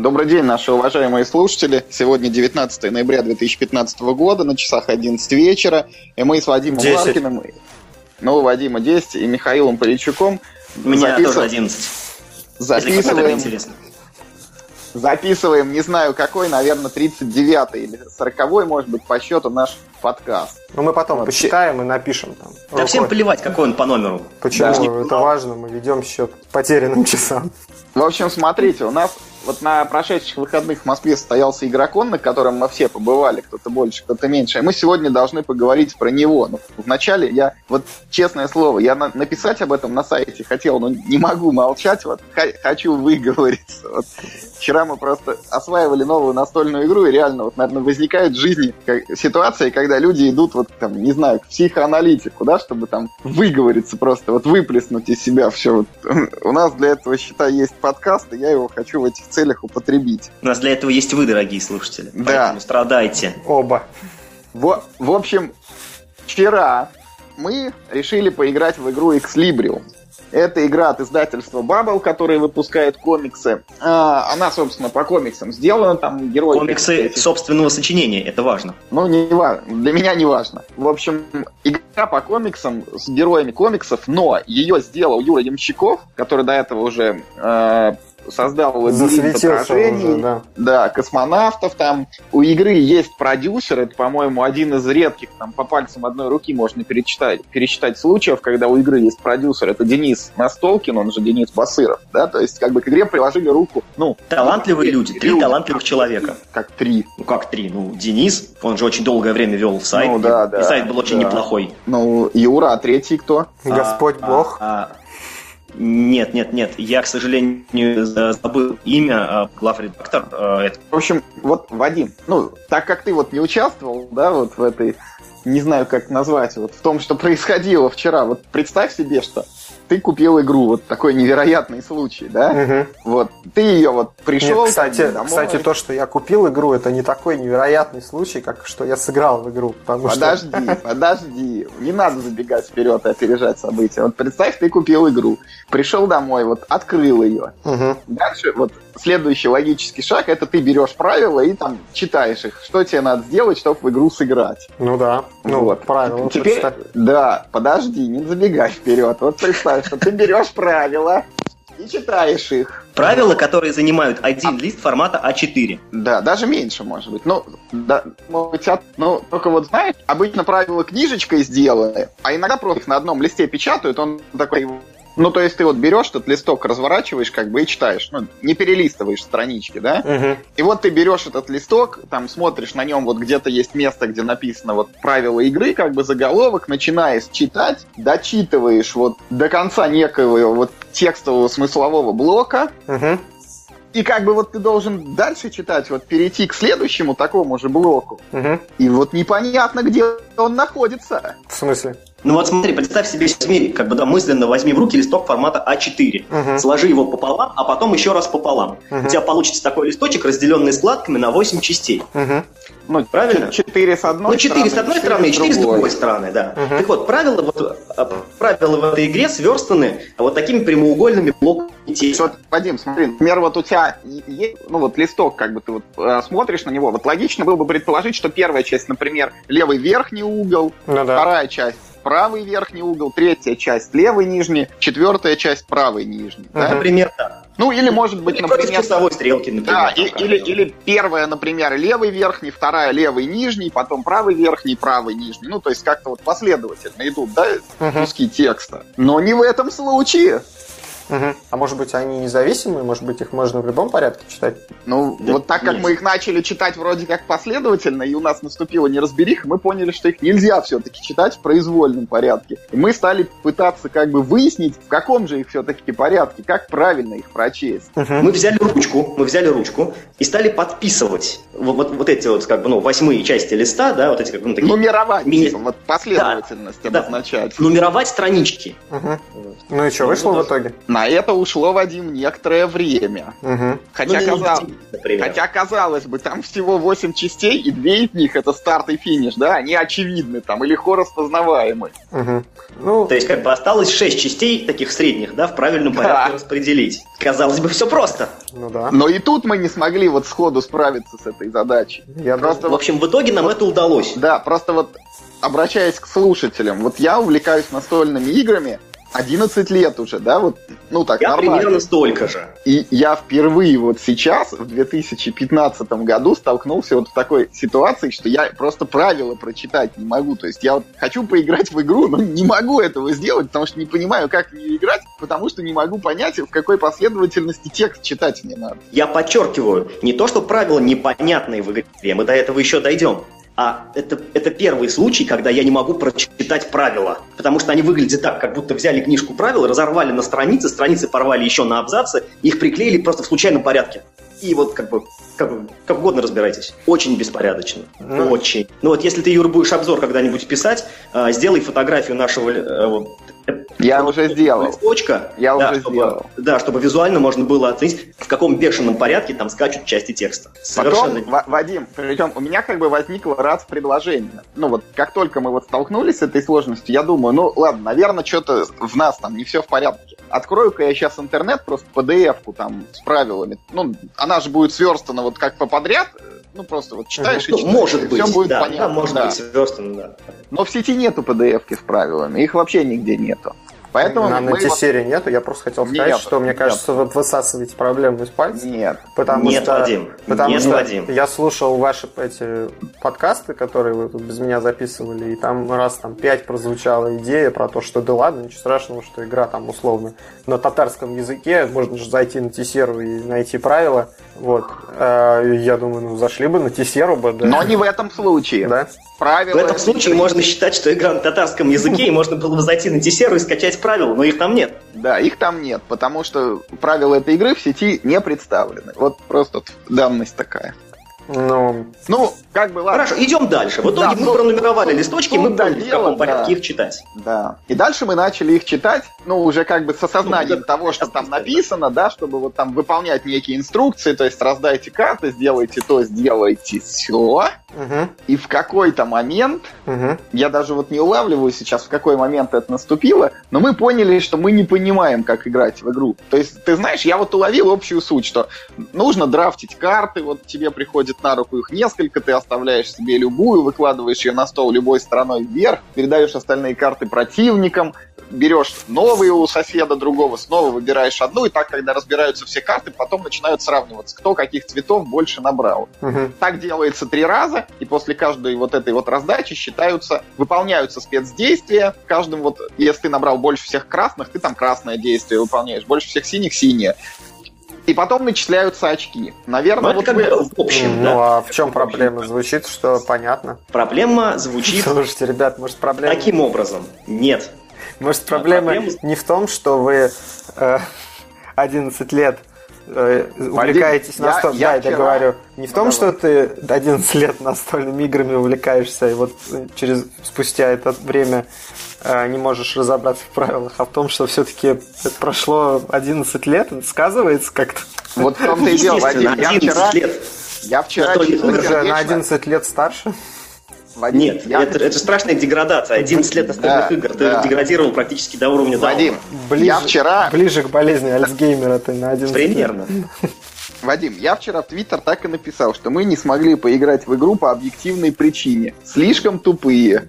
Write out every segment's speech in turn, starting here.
Добрый день, наши уважаемые слушатели. Сегодня 19 ноября 2015 года, на часах 11 вечера. И мы с Вадимом 10. Ларкиным, ну, Вадима 10 и Михаилом Поличуком У меня записыв- тоже 11. Если кому-то записываем, интересно. записываем, не знаю какой, наверное, 39 или 40 может быть, по счету наш подкаст. Ну, мы потом Вот. посчитаем и напишем там. Да рукой. всем плевать, какой он по номеру. Почему Да. это важно? Мы ведем счет потерянным часам. В общем, смотрите, у нас вот на прошедших выходных в Москве состоялся игрокон, на котором мы все побывали, кто-то больше, кто-то меньше. И мы сегодня должны поговорить про него. Но вначале я, вот честное слово, я на- написать об этом на сайте хотел, но не могу молчать, вот хочу выговориться. Вот. Вчера мы просто осваивали новую настольную игру, и реально, вот, наверное, возникает в жизни ситуация, когда люди идут, вот там, не знаю, к психоаналитику, да, чтобы там выговориться просто, вот выплеснуть из себя все. Вот. У нас для этого, считай, есть подкаст, и я его хочу в этих целях употребить. У нас для этого есть вы, дорогие слушатели. Да. Поэтому страдайте. Оба. В, в общем, вчера мы решили поиграть в игру Xlibrium. Это игра от издательства Bubble, которое выпускает комиксы. А, она, собственно, по комиксам сделана, там герои... Комиксы собственного сочинения, это важно. Ну, не важно. Для меня не важно. В общем, игра по комиксам с героями комиксов, но ее сделал Юра Ямщиков, который до этого уже э, создал лабиринт Засветился отражений. уже, да. Да, космонавтов там. У игры есть продюсер, это, по-моему, один из редких, там, по пальцам одной руки можно перечитать, пересчитать случаев, когда у игры есть продюсер. Это Денис Настолкин, он же Денис Басыров, да, то есть, как бы, к игре приложили руку, ну... Талантливые люди, три люди. талантливых человека. Как три. Ну как три? Ну, Денис, он же очень долгое время вел сайт. Ну, да, и да, сайт был очень да. неплохой. Ну, Юра, а третий кто? Господь А, Бог. а, а, нет, нет, нет. Я, к сожалению, за- забыл имя а, главредактор. а, В общем, вот, Вадим, ну, так как ты вот не участвовал, да, вот в этой, не знаю, как назвать, вот в том, что происходило вчера, вот представь себе, что ты купил игру, вот такой невероятный случай, да, Мгм. вот, ты ее вот пришел, Нет, кстати, домой. кстати, то, что я купил игру, это не такой невероятный случай, как что я сыграл в игру. Потому Подожди, подожди, не надо забегать вперед и опережать события. Вот представь, ты купил игру, пришел домой, вот открыл ее. что... Мгм. Дальше вот следующий логический шаг это ты берешь правила и там читаешь их, что тебе надо сделать, чтобы в игру сыграть. Ну да. Ну Вот. правильно. Теперь, да, подожди, не забегай вперед. Вот представь, что ты берешь правила и читаешь их. Правила, которые занимают один лист формата А А4. Да, даже меньше, может быть. Ну, да, может быть, от- ну, только вот знаешь, обычно правила книжечкой сделаны, а иногда просто их на одном листе печатают, он такой... Ну, то есть ты вот берешь этот листок, разворачиваешь как бы и читаешь. Ну, не перелистываешь странички, да? Мгм. И вот ты берешь этот листок, там смотришь на нем, вот где-то есть место, где написано вот правила игры, как бы заголовок, начинаешь читать, дочитываешь вот до конца некоего вот текстового смыслового блока, Мгм. и как бы вот ты должен дальше читать, вот перейти к следующему такому же блоку. Мгм. И вот непонятно, где он находится. В смысле? Ну вот смотри, представь себе, возьми, как бы да, мысленно возьми в руки листок формата А4. Мгм. Сложи его пополам, а потом еще раз пополам. Мгм. У тебя получится такой листочек, разделенный складками на 8 частей. Мгм. Ну, Правильно? ч- Четыре с одной Ну, 4 с одной стороны и 4 с другой другой. стороны, да. Мгм. Так вот, правила, вот, а, правила в этой игре сверстаны вот такими прямоугольными блоками текста. Вот, Вадим, смотри, например, вот у тебя есть, ну вот листок, как бы ты вот э, смотришь на него, вот логично было бы предположить, что первая часть, например, левый верхний угол, Ну да. вторая часть правый верхний угол, третья часть левый нижний, четвертая часть правый нижний. да? Например, да. Ну или может быть, Или против например, часовой стрелки, например. да, и- или, или первая, например, левый верхний, вторая левый нижний, потом правый верхний, правый нижний. Ну, то есть как-то вот последовательно идут, да, куски текста. Но не в этом случае. Мгм. А может быть, они независимые? Может быть, их можно в любом порядке читать? Ну, Да вот так как нет. мы их начали читать вроде как последовательно, и у нас наступила неразбериха, мы поняли, что их нельзя все-таки читать в произвольном порядке. И мы стали пытаться как бы выяснить, в каком же их все-таки порядке, как правильно их прочесть. Мгм. Мы взяли ручку, мы взяли ручку и стали подписывать вот, вот, вот эти вот, как бы, ну, восьмые части листа, да, вот эти, как бы, ну, такие, Нумеровать, Ми- типа, вот последовательность Да. обозначать. нумеровать странички. Мгм. Ну и что, вышло в итоге? На это ушло, Вадим, некоторое время. Угу. Хотя, Ну, казал- например. Хотя, казалось бы, там всего 8 частей, и две из них это старт и финиш, да? Они очевидны там, и легко распознаваемы. Угу. Ну, То есть, как бы осталось шесть частей таких средних, да, в правильном Да. порядке распределить. Казалось бы, все просто. ну да. Но и тут мы не смогли вот сходу справиться с этой задачей. Я Просто В общем, в итоге нам это удалось. Да, просто вот обращаясь к слушателям, вот я увлекаюсь настольными играми 11 лет уже, да, вот, ну так, Я нормально. примерно столько же. И я впервые вот сейчас, в 2015 году, столкнулся вот в такой ситуации, что я просто правила прочитать не могу. То есть я вот хочу поиграть в игру, но не могу этого сделать, потому что не понимаю, как в нее играть, потому что не могу понять, в какой последовательности текст читать мне надо. Я подчеркиваю, не то, что правила непонятные в игре, мы до этого еще дойдем. А это, это первый случай, когда я не могу прочитать правила. Потому что они выглядят так, как будто взяли книжку правил, разорвали на страницы, страницы порвали еще на абзацы, их приклеили просто в случайном порядке. И вот как бы, как, как угодно разбирайтесь. Очень беспорядочно. Ну. Очень. Ну вот если ты, Юр, будешь обзор когда-нибудь писать, э, сделай фотографию нашего э, Я уже сделал. листочка. Я да, уже чтобы, сделал. Да, чтобы визуально можно было оценить, в каком бешеном порядке там скачут части текста. Совершенно Потом, Ва- Вадим, причем у меня как бы возникло раз предложение. Ну вот, как только мы вот столкнулись с этой сложностью, я думаю, ну ладно, наверное, что-то в нас там не все в порядке. Открою-ка я сейчас интернет, просто PDF-ку там с правилами. Ну, она же будет сверстана вот как по подряд. Ну, просто вот читаешь и Ну, читаешь. может и быть, все будет да, понятно. да, может да. быть сверстано, да. Но в сети нету PDF-ки с правилами, их вообще нигде нету. Поэтому на мы вот- серии нету. Я просто хотел сказать, Нет, что мне нет. кажется, вы высасываете проблему из пальца. Нет. Потому Нет, что, Вадим, потому нет, что Вадим. я слушал ваши эти подкасты, которые вы тут без меня записывали, и там раз там пять прозвучала идея про то, что да ладно, ничего страшного, что игра там условно на татарском языке, можно же зайти на Тесеру и найти правила. Вот. Э, Я думаю, ну зашли бы на Тесеру бы, да. Но не в этом случае. Да? Правила... В этом случае можно считать, что игра на татарском языке, и можно было бы зайти на Тесеру и скачать правила, но их там нет. Да, их там нет, потому что правила этой игры в сети не представлены. Вот просто данность такая. Ну, Ну, как бы ладно. Хорошо, идем дальше. В итоге Да, мы ну, пронумеровали тут- листочки, тут мы да, поняли, в каком порядке да. их читать. Да. И дальше мы начали их читать, ну, уже как бы с осознанием Ну, да, того, что там написано, да, чтобы вот там выполнять некие инструкции, то есть раздайте карты, сделайте то, сделайте все. угу, И в какой-то момент, угу. я даже вот не улавливаю сейчас, в какой момент это наступило, но мы поняли, что мы не понимаем, как играть в игру. То есть, ты знаешь, я вот уловил общую суть, что нужно драфтить карты, вот тебе приходит на руку их несколько, ты оставляешь себе любую, выкладываешь ее на стол любой стороной вверх, передаешь остальные карты противникам, берешь новые у соседа другого, снова выбираешь одну, и так, когда разбираются все карты, потом начинают сравниваться, кто каких цветов больше набрал. Угу. Так делается три раза, и после каждой вот этой вот раздачи считаются, выполняются спецдействия. Каждым вот, если ты набрал больше всех красных, ты там красное действие выполняешь, больше всех синих синее. И потом начисляются очки. Но Наверное, это вот как вы- бы в общем, Ну, да. а в чем проблема? Звучит, что понятно. Проблема звучит Слушайте, ребят, может проблема... таким образом. Нет. Может, проблема проблема- не в том, что вы э, 11 лет э, увлекаетесь я- настольными... я Да, я вчера- говорю. Не в том, Давай. что ты 11 лет настольными играми увлекаешься, и вот э, через спустя это время не можешь разобраться в правилах, а в том, что все-таки это прошло 11 лет, это сказывается как-то. Вот в том-то и дело, Вадим. Я 11 вчера, лет. я вчера Настольных чисто игр. Вы же на сердечно- 11 лет старше. Вадим, Нет, я- это, это страшная деградация. 11 лет настольных Да, игр. Ты да. деградировал практически до уровня Вадим, Дауна. Ближе, я вчера ближе к болезни Альцгеймера ты на 11 лет. Примерно. Вадим, я вчера в Твиттер так и написал, что мы не смогли поиграть в игру по объективной причине. Слишком тупые.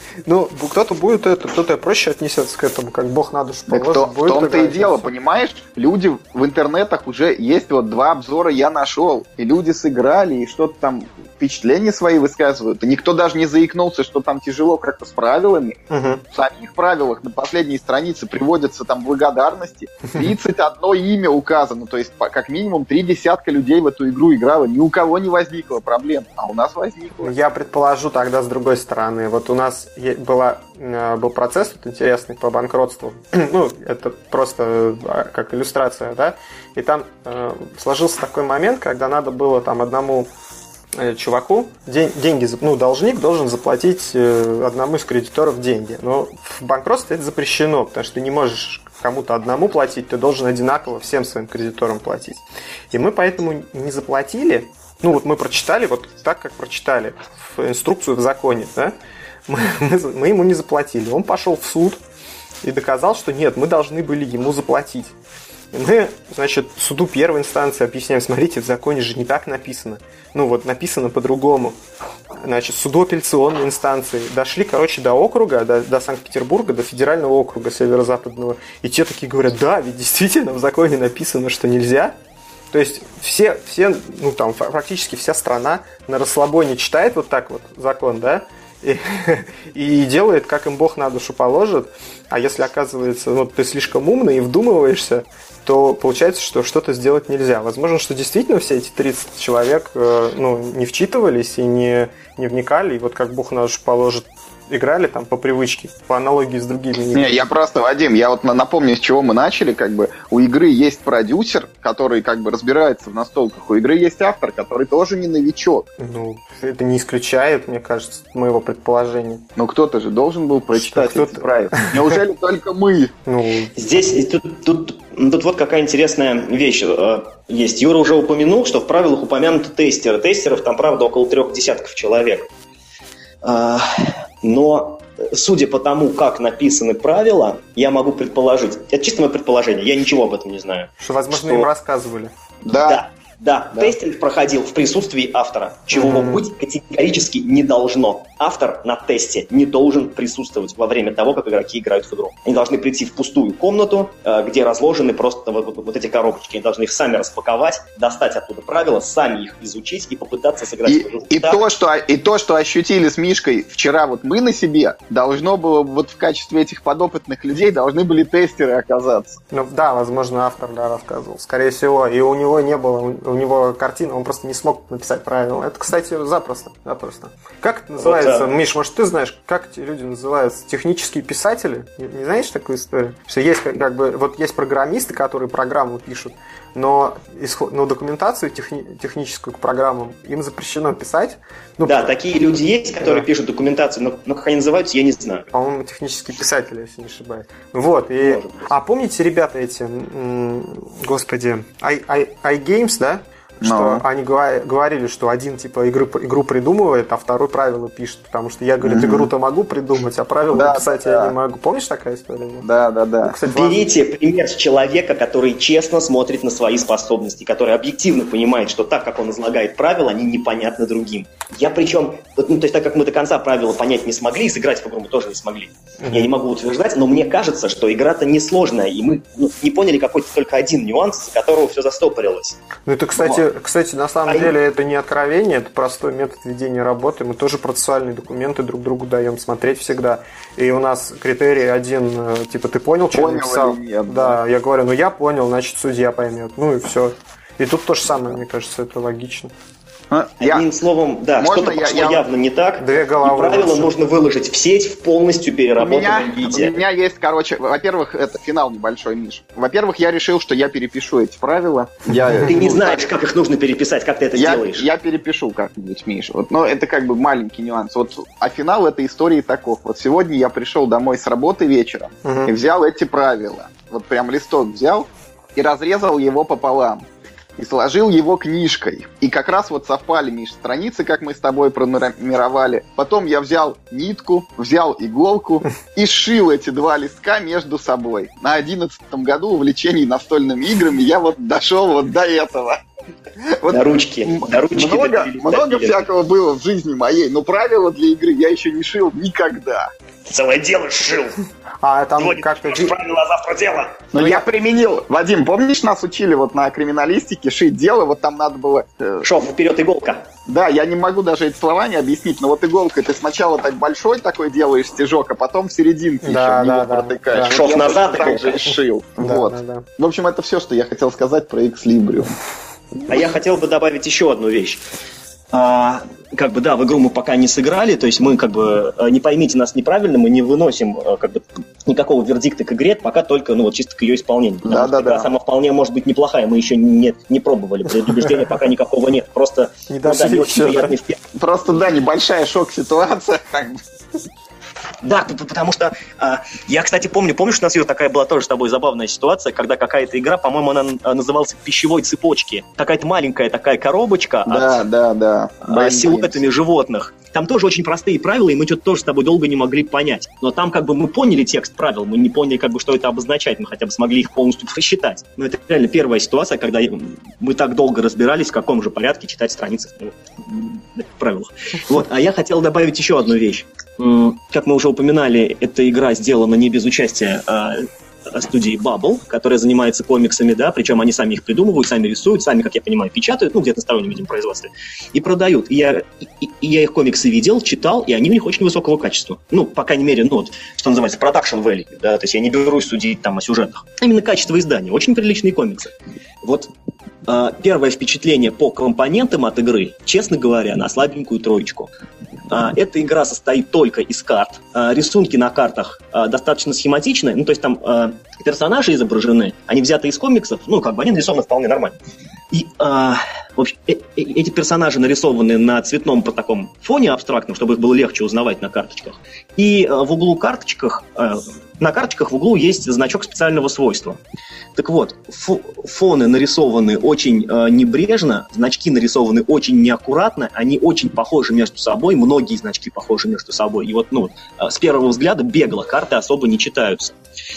Ну, кто-то будет это, кто-то проще отнесется к этому, как бог на душу Так положит. то- в том-то и дело, понимаешь? Люди в интернетах уже есть вот два обзора я нашел, и люди сыграли, и что-то там впечатления свои высказывают. И никто даже не заикнулся, что там тяжело как-то с правилами. Мгм. В самих правилах на последней странице приводятся там благодарности. 31 имя указано, то есть как минимум три десятка людей в эту игру играло. Ни у кого не возникло проблем, а у нас возникло. Я предположу тогда с другой стороны. Вот у нас была, э, был процесс вот интересный по банкротству. ну, это просто э, как иллюстрация, да? И там э, сложился такой момент, когда надо было там одному э, чуваку день, деньги, ну, должник должен заплатить э, одному из кредиторов деньги. Но в банкротстве это запрещено, потому что ты не можешь кому-то одному платить, ты должен одинаково всем своим кредиторам платить. И мы поэтому не заплатили, ну вот мы прочитали вот так, как прочитали в инструкцию в законе, да, мы, мы, мы ему не заплатили. Он пошел в суд и доказал, что нет, мы должны были ему заплатить. И мы, значит, суду первой инстанции объясняем, смотрите, в законе же не так написано. Ну вот, написано по-другому. Значит, суду апелляционной инстанции дошли, короче, до округа, до, до Санкт-Петербурга, до федерального округа северо-западного. И те такие говорят, да, ведь действительно в законе написано, что нельзя. То есть все, все, ну там практически вся страна на расслабоне читает вот так вот закон, да, и, и делает, как им Бог на душу положит. А если оказывается, ну, ты слишком умный и вдумываешься, то получается, что что-то сделать нельзя. Возможно, что действительно все эти 30 человек э, ну, не вчитывались и не, не вникали, и вот как Бог на душу положит, играли там по привычке, по аналогии с другими играми. Не, я просто, Вадим, я вот напомню, с чего мы начали, как бы у игры есть продюсер, который как бы разбирается в настолках, у игры есть автор, который тоже не новичок. Ну, это не исключает, мне кажется, моего предположения. Но кто-то же должен был прочитать эти правила. Неужели только мы? Ну, здесь тут, тут, тут вот какая интересная вещь э, есть. Юра уже упомянул, что в правилах упомянуты тестеры. Тестеров там, правда, около трех десятков человек. Но судя по тому, как написаны правила, я могу предположить, это чисто мое предположение, я ничего об этом не знаю. Что, возможно, что... им рассказывали. Да. да. Да, да, тестинг проходил в присутствии автора, чего mm-hmm. быть категорически не должно. Автор на тесте не должен присутствовать во время того, как игроки играют в игру. Они должны прийти в пустую комнату, э, где разложены просто вот, вот, вот эти коробочки. Они должны их сами распаковать, достать оттуда правила, сами их изучить и попытаться сыграть и, в игру. И, да. то, что, и то, что ощутили с Мишкой вчера вот мы на себе, должно было вот в качестве этих подопытных людей должны были тестеры оказаться. Ну да, возможно, автор да, рассказывал. Скорее всего, и у него не было у него картина, он просто не смог написать правильно. Это, кстати, запросто. запросто. Как это называется, вот, Миш, может, ты знаешь, как эти люди называются? Технические писатели? Не, не знаешь такую историю? Что есть как бы, вот есть программисты, которые программу пишут, но, исход, но документацию техни, техническую к программам им запрещено писать. Ну, да, такие люди есть, которые да. пишут документацию, но, но как они называются, я не знаю. По-моему, технические писатели, если не ошибаюсь. Вот, и... А помните, ребята эти, господи, iGames, да? Что Но. они говорили, что один типа игры, игру придумывает, а второй правила пишет, потому что я, говорю, mm-hmm. игру-то могу придумать, а правила да, написать да. я не могу. Помнишь такая история? Да, да, да. Ну, кстати, Берите важно. пример с человека, который честно смотрит на свои способности, который объективно понимает, что так, как он излагает правила, они непонятны другим. Я причем, ну, то есть так как мы до конца правила понять не смогли, и сыграть в игру мы тоже не смогли. Mm-hmm. Я не могу утверждать, но мне кажется, что игра-то несложная, и мы ну, не поняли какой-то только один нюанс, из которого все застопорилось. Ну это, кстати. Кстати, на самом а деле это не откровение, это простой метод ведения работы. Мы тоже процессуальные документы друг другу даем смотреть всегда. И у нас критерий один, э, типа, ты понял, что я написал? Нет, да, да, я говорю, ну я понял, значит, судья поймет. Ну и все. И тут то же самое, мне кажется, это логично. Ну, Одним я... словом, да, что-то пошло я, явно не так. Две головы. И правила лучше. нужно выложить в сеть в полностью переработанном у меня, виде. У меня есть, короче, во-первых, это финал небольшой, Миш. Во-первых, я решил, что я перепишу эти правила. Я, ты не знаешь, как их нужно переписать, как ты это я, делаешь. Я перепишу как-нибудь, Миш. Вот, но это как бы маленький нюанс. Вот, а финал этой истории таков. Вот сегодня я пришел домой с работы вечером угу. и взял эти правила. Вот прям листок взял и разрезал его пополам и сложил его книжкой. И как раз вот совпали, Миш, страницы, как мы с тобой пронумеровали. Потом я взял нитку, взял иголку и сшил эти два листка между собой. На одиннадцатом году увлечений настольными играми я вот дошел вот до этого. Вот на ручки. На ручки много, много всякого было в жизни моей, но правила для игры я еще не шил никогда. Целое дело шил. А там как-то... правила, а завтра дело. Но ну, я применил. Вадим, помнишь, нас учили вот на криминалистике шить дело, вот там надо было... Э... Шов, вперед иголка. Да, я не могу даже эти слова не объяснить, но вот иголкой ты сначала так большой такой делаешь стежок, а потом в серединке да, еще да, да, протыкаешь. Да. Шов назад так же шил. Да, вот. Да, да. В общем, это все, что я хотел сказать про X Librium. А я хотел бы добавить еще одну вещь. а, как бы, да, в игру мы пока не сыграли, то есть мы, как бы, э, не поймите нас неправильно, мы не выносим, э, как бы, никакого вердикта к игре, пока только, ну, вот чисто к ее исполнению. Да, да, да. Сама вполне может быть неплохая, мы еще не, не пробовали, предубеждения пока никакого нет, просто, Не ну, да, дошли не очень еще, приятный впе- Просто, да, небольшая шок-ситуация. как бы. Да, потому что а, я, кстати, помню, помнишь, у нас Юр, такая была тоже с тобой забавная ситуация, когда какая-то игра, по-моему, она а, называлась пищевой цепочки. Какая-то маленькая такая коробочка Да, да, да. а, с силуэтами животных. Там тоже очень простые правила, и мы что-то тоже с тобой долго не могли понять. Но там как бы мы поняли текст правил, мы не поняли, как бы, что это обозначает, мы хотя бы смогли их полностью просчитать. Но это реально первая ситуация, когда мы так долго разбирались, в каком же порядке читать страницы в правилах. Вот, а я хотел добавить еще одну вещь. Как мы уже упоминали, эта игра сделана не без участия а, студии Bubble, которая занимается комиксами, да, причем они сами их придумывают, сами рисуют, сами, как я понимаю, печатают, ну, где-то на стороннем видим производстве, и продают. И я, и, и я их комиксы видел, читал, и они у них очень высокого качества. Ну, по крайней мере, ну, вот, что называется, production value, да, то есть я не берусь судить там о сюжетах. Именно качество издания. Очень приличные комиксы. Вот а, первое впечатление по компонентам от игры, честно говоря, на слабенькую троечку. А, Эта игра состоит только из карт. А, Рисунки на картах а, достаточно схематичные. Ну, то есть там персонажи изображены, они взяты из комиксов, ну, как бы они нарисованы вполне нормально. И в общем, э- э- эти персонажи нарисованы на цветном по таком фоне абстрактном, чтобы их было легче узнавать на карточках. И а, в углу карточках, на карточках в углу есть значок специального свойства. Так вот, фо- фоны нарисованы очень э, небрежно, значки нарисованы очень неаккуратно, они очень похожи между собой, многие значки похожи между собой. И вот, ну, э, с первого взгляда бегло карты особо не читаются.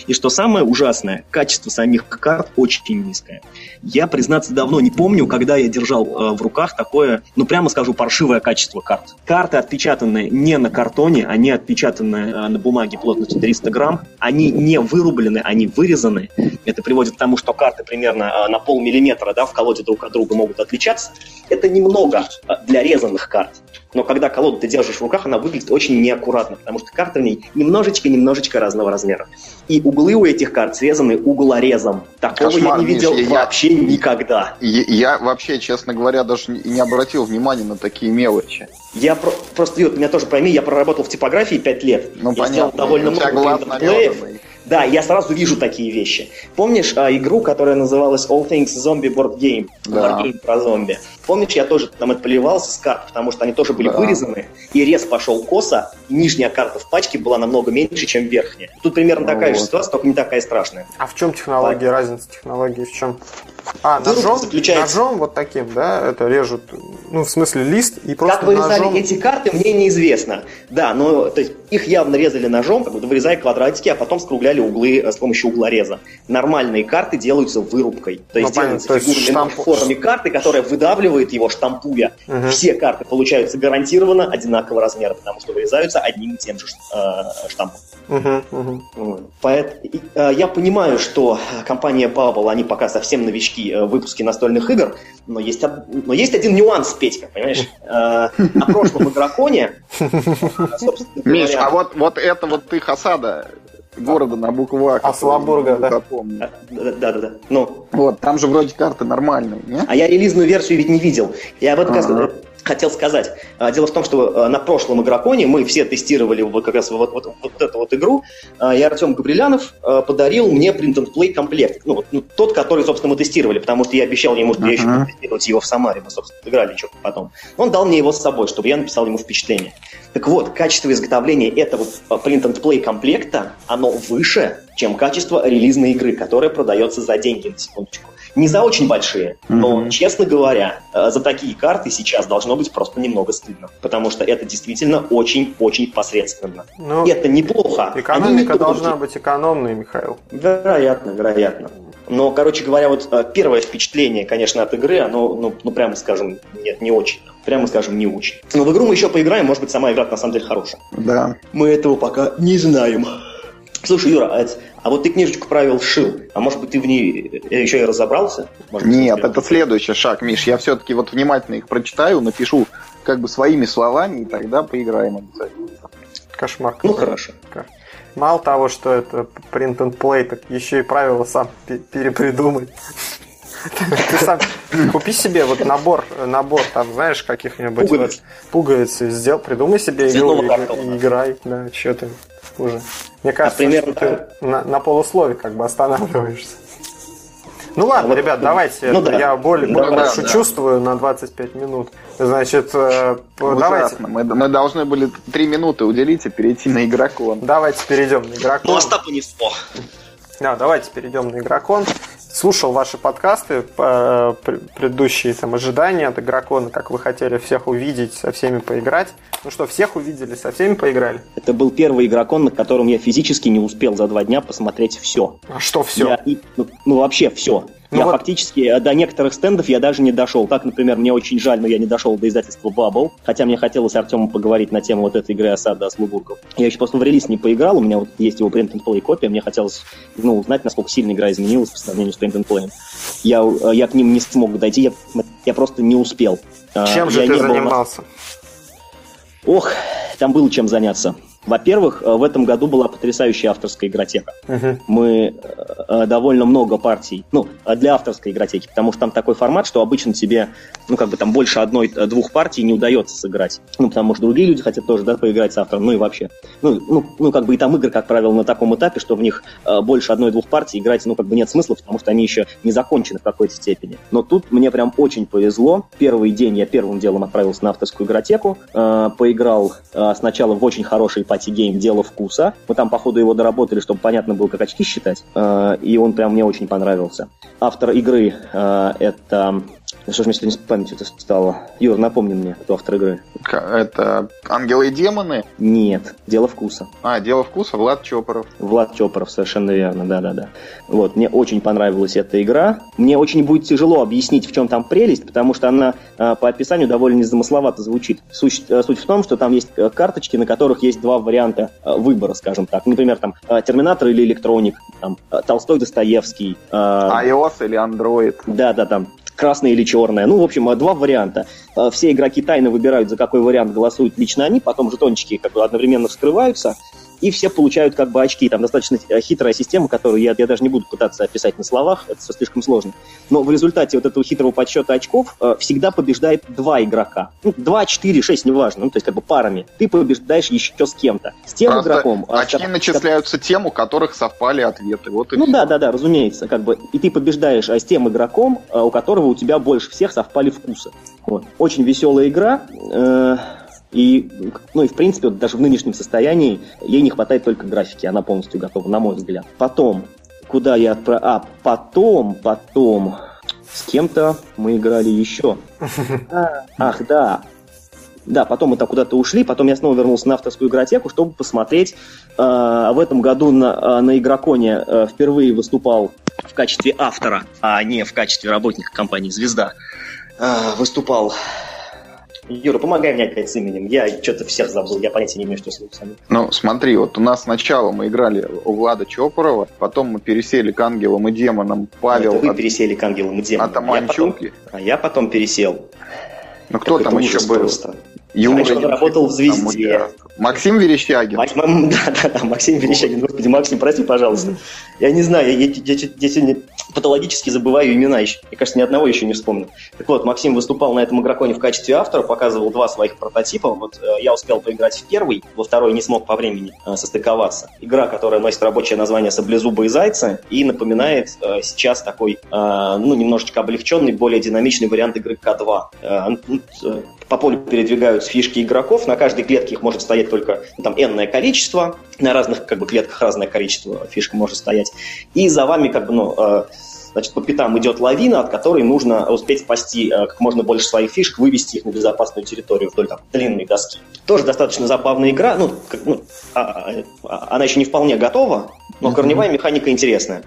И что самое ужасное, качество самих карт очень низкое. Я, признаться, давно не помню, когда я держал э, в руках такое, ну, прямо скажу, паршивое качество карт. Карты отпечатаны не на картоне, они отпечатаны э, на бумаге плотностью 300 грамм, они не вырублены, они вырезаны. Это приводит к тому, что карты примерно э, на полмиллиметра да, в колоде друг от друга могут отличаться. Это немного для резанных карт. Но когда колоду ты держишь в руках, она выглядит очень неаккуратно, потому что карты в ней немножечко-немножечко разного размера. И углы у этих карт срезаны углорезом. Такого Кошмар, я не видел Миш, я- вообще никогда. И Я вообще, честно говоря, даже не обратил внимания на такие мелочи. Я про- просто, Юр, меня тоже пойми, я проработал в типографии 5 лет. Ну, я сделал понятно. довольно У тебя много наметанный. Да, я сразу вижу такие вещи. Помнишь а, игру, которая называлась All Things Zombie Board Game? Да. Board Game про зомби. Помнишь, я тоже там отполивался с карт, потому что они тоже были Да. вырезаны, и рез пошел косо, и нижняя карта в пачке была намного меньше, чем верхняя. Тут примерно такая же Вот. ситуация, только не такая страшная. А в чем технология, разница технологии в чем? А, ножом, заключается- ножом вот таким, да, это режут, ну, в смысле, лист и просто Как вырезали ножом... эти карты, мне неизвестно. Да, но то есть, их явно резали ножом, как бы вырезая квадратики, а потом скругляли углы э, с помощью углореза. Нормальные карты делаются вырубкой. То есть Ну, понятно, делается то есть фигурный нож штамп- форме карты, которая выдавливает его, штампуя. Мгм. Все карты получаются гарантированно одинакового размера, потому что вырезаются одним и тем же э, штампом. Мгм, мгм. Вот. Поэт- и, э, Я понимаю, что компания Bubble, они пока совсем новички э, в выпуске настольных игр, но есть, но есть один нюанс, Петька, понимаешь? Э, На прошлом игроконе, э, собственно Миш, а вот, вот это вот ты Хасада города на букву А. Аслабурга, да. запомнил. э, Да-да-да. Ну, Вот, там же вроде карты нормальные, не? а я релизную версию ведь не видел. Я об этом. Хотел сказать. А, Дело в том, что э, на прошлом игроконе мы все тестировали вот как раз вот, вот- вот эту вот игру, А, и Артем Габрилянов подарил мне print and play комплект. Ну, вот, ну, тот, который, собственно, мы тестировали, потому что я обещал ему, что я еще буду тестировать его в Самаре. Мы, собственно, играли что-то потом. Он дал мне его с собой, чтобы я написал ему впечатление. Так вот, качество изготовления этого print and play комплекта, оно выше, чем качество релизной игры, которая продается за деньги, на секундочку. Не за очень большие, но, Мгм. честно говоря, э, за такие карты сейчас должно быть просто немного стыдно, потому что это действительно очень-очень посредственно. Ну, это неплохо. Не экономика дороги. должна быть экономной, Михаил. Вероятно, вероятно. Но, короче говоря, вот э, первое впечатление, конечно, от игры, оно, ну, ну, прямо скажем, нет, не очень. Прямо скажем, не очень. Но в игру мы еще поиграем, может быть, сама игра на самом деле хорошая. Да. Мы этого пока не знаем. Слушай, Юра, а, а вот ты книжечку правил шил, а может быть ты в ней э, еще и разобрался? Может Нет, это следующий шаг, Миш. Я все-таки вот внимательно их прочитаю, напишу как бы своими словами, и тогда поиграем обязательно. Кошмар. Ну, хорошо. Мало того, что это print and play, так еще и правила сам пе- перепридумай. Ты сам купи себе вот набор, набор там, знаешь, каких-нибудь Пуговиц. вот пуговиц и сделал, придумай себе игру и, играй, да, что ты уже. Мне кажется, примерно что ты на, на полуслове как бы останавливаешься. Ну ладно, Вот, ребят, давайте. ну да. Я более, Да, более да, большую да. чувствую на 25 минут. Значит, э, давайте. Мы, мы должны были три минуты уделить и перейти на игрокон. давайте перейдем на Ну, игрокон. Остапа несло. Да, давайте перейдем на игрокон. Слушал ваши подкасты, э, пр- предыдущие там ожидания от игрокона, как вы хотели всех увидеть, со всеми поиграть. Ну что, всех увидели, со всеми поиграли? Это был первый игрокон, на котором я физически не успел за два дня посмотреть все. А что все? ну, ну, вообще все. Ну я вот- фактически э, до некоторых стендов я даже не дошел. Так, например, мне очень жаль, но я не дошел до издательства Bubble. Хотя мне хотелось с Артемом поговорить на тему вот этой игры осада Слубургов. Я еще просто в релиз не поиграл, у меня вот есть его print and play копия, мне хотелось ну, узнать, насколько сильно игра изменилась по сравнению с print and play. Я, э, я к ним не смог дойти, я, я просто не успел. А, Чем же я ты не был на- занимался? Ох, там было чем заняться. Во-первых, э, в этом году была потрясающая авторская игротека. Мгм. Мы э, довольно много партий, ну, э, для авторской игротеки, потому что там такой формат, что обычно тебе, ну, как бы там больше одной-двух партий не удается сыграть. Ну, потому что другие люди хотят тоже, да, поиграть с автором, ну и вообще. Ну, ну, ну, как бы и там игры, как правило, на таком этапе, что в них э, больше одной-двух партий играть, ну, как бы нет смысла, потому что они еще не закончены в какой-то степени. Но тут мне прям очень повезло. Первый день я первым делом отправился на авторскую игротеку, э, поиграл э, сначала в очень хороший party game «Дело вкуса». Мы там, по ходу, его доработали, чтобы понятно было, как очки считать. Э, и он прям мне очень понравился. Автор игры э, это... Что ж мне сегодня с памятью это стало? Юр, напомни мне, кто автор игры. Это ангелы и демоны. Нет, «Дело вкуса». А, дело вкуса, Влад Чопоров. Влад Чопоров, совершенно верно, да-да-да. Вот, мне очень понравилась эта игра. Мне очень будет тяжело объяснить, в чем там прелесть, потому что она э, по описанию довольно незамысловато звучит. Суть, э, суть в том, что там есть э, карточки, на которых есть два варианта э, выбора, скажем так. Например, там Терминатор или Электроник, там Толстой, Достоевский. э, iOS или Android. да, да, там красное или черное. Ну, в общем, два варианта. Э, Все игроки тайно выбирают, за какой вариант голосуют лично они, потом жетончики как бы одновременно вскрываются, и все получают как бы очки. Там достаточно э, хитрая система, которую я, я даже не буду пытаться описать на словах, это все слишком сложно. Но в результате вот этого хитрого подсчета очков э, всегда побеждает два игрока. Ну, два, четыре, шесть, неважно. Ну, то есть как бы парами. Ты побеждаешь еще с кем-то. С тем Просто игроком... э, очки ко- начисляются тем, у которых совпали ответы. Вот ну всё. да, да, да, разумеется, как бы и ты побеждаешь а, с тем игроком, а, у которого у тебя больше всех совпали вкусы. Вот. Очень веселая игра. э, и, ну и в принципе, вот даже в нынешнем состоянии ей не хватает только графики, она полностью готова, на мой взгляд. Потом, куда я отправил... А, потом, потом, с кем-то мы играли еще. А, Ах, да. Да, потом мы там куда-то ушли, потом я снова вернулся на авторскую игротеку, чтобы посмотреть. э, в этом году на, э, на Игроконе впервые выступал в качестве автора, а не в качестве работника компании «Звезда». Выступал... Юра, помогай мне опять с именем. Я что-то всех забыл, я понятия не имею, что с ним. Ну, смотри, вот у нас сначала мы играли у Влада Чопорова, потом мы пересели к ангелам и демонам Павел Это вы от, пересели к ангелам и демонам. а я потом-. А я потом пересел. Ну, кто Это там еще был? просто. Юра Раньше он работал в «Звезде». Максим Верещагин. Мак- м, Да, да, да, Максим Верещагин. Господи, Максим, прости, пожалуйста. Я не знаю, я, я- я- я сегодня патологически забываю имена еще. Мне кажется, ни одного еще не вспомнил. Так вот, Максим выступал на этом игроконе в качестве автора, показывал два своих прототипа. Вот э, я успел поиграть в первый, во второй не смог по времени э, состыковаться. Игра, которая носит рабочее название «Саблезубые зайцы» и напоминает э, сейчас такой, э, ну, немножечко облегченный, более динамичный вариант игры К2. Э, ну, э, по полю передвигаются фишки игроков, на каждой клетке их может стоять только ну, там энное количество, на разных как бы клетках разное количество фишек может стоять, и за вами как бы, ну, э, значит, по пятам идет лавина, от которой нужно успеть спасти э, как можно больше своих фишек, вывести их на безопасную территорию вдоль там, длинной доски. Тоже достаточно забавная игра, ну, как, ну, а- а- а- она еще не вполне готова, но корневая механика интересная.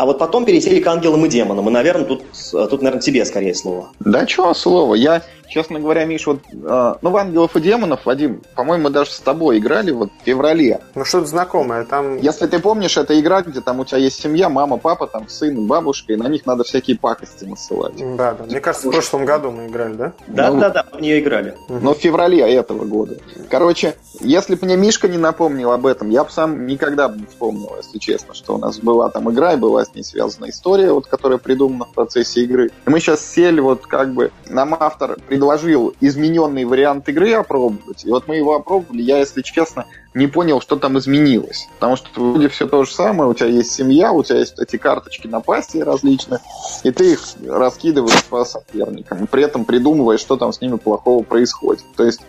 А вот потом пересели к ангелам и демонам. И, наверное, тут, тут наверное, тебе скорее слово. Да чего слово? Я, честно говоря, Миш, вот, э, ну, в «Ангелов и демонов», Вадим, по-моему, мы даже с тобой играли вот в феврале. Ну что-то знакомое, там... Если ты помнишь, это игра, где там у тебя есть семья, мама, папа, там сын, бабушка, и на них надо всякие пакости насылать. Да, да. Мне кажется, в прошлом году мы играли, да? Да, Ну, да, да, в нее играли. Но в феврале этого года. Короче, если бы мне Мишка не напомнил об этом, я бы сам никогда бы не вспомнил, если честно, что у нас была там игра и была с ней связана история, вот, которая придумана в процессе игры. И мы сейчас сели, вот как бы нам автор предложил измененный вариант игры опробовать, и вот мы его опробовали, я, если честно, не понял, что там изменилось. Потому что вроде все то же самое, у тебя есть семья, у тебя есть эти карточки напасти различные, и ты их раскидываешь по соперникам, при этом придумываешь, что там с ними плохого происходит. То есть,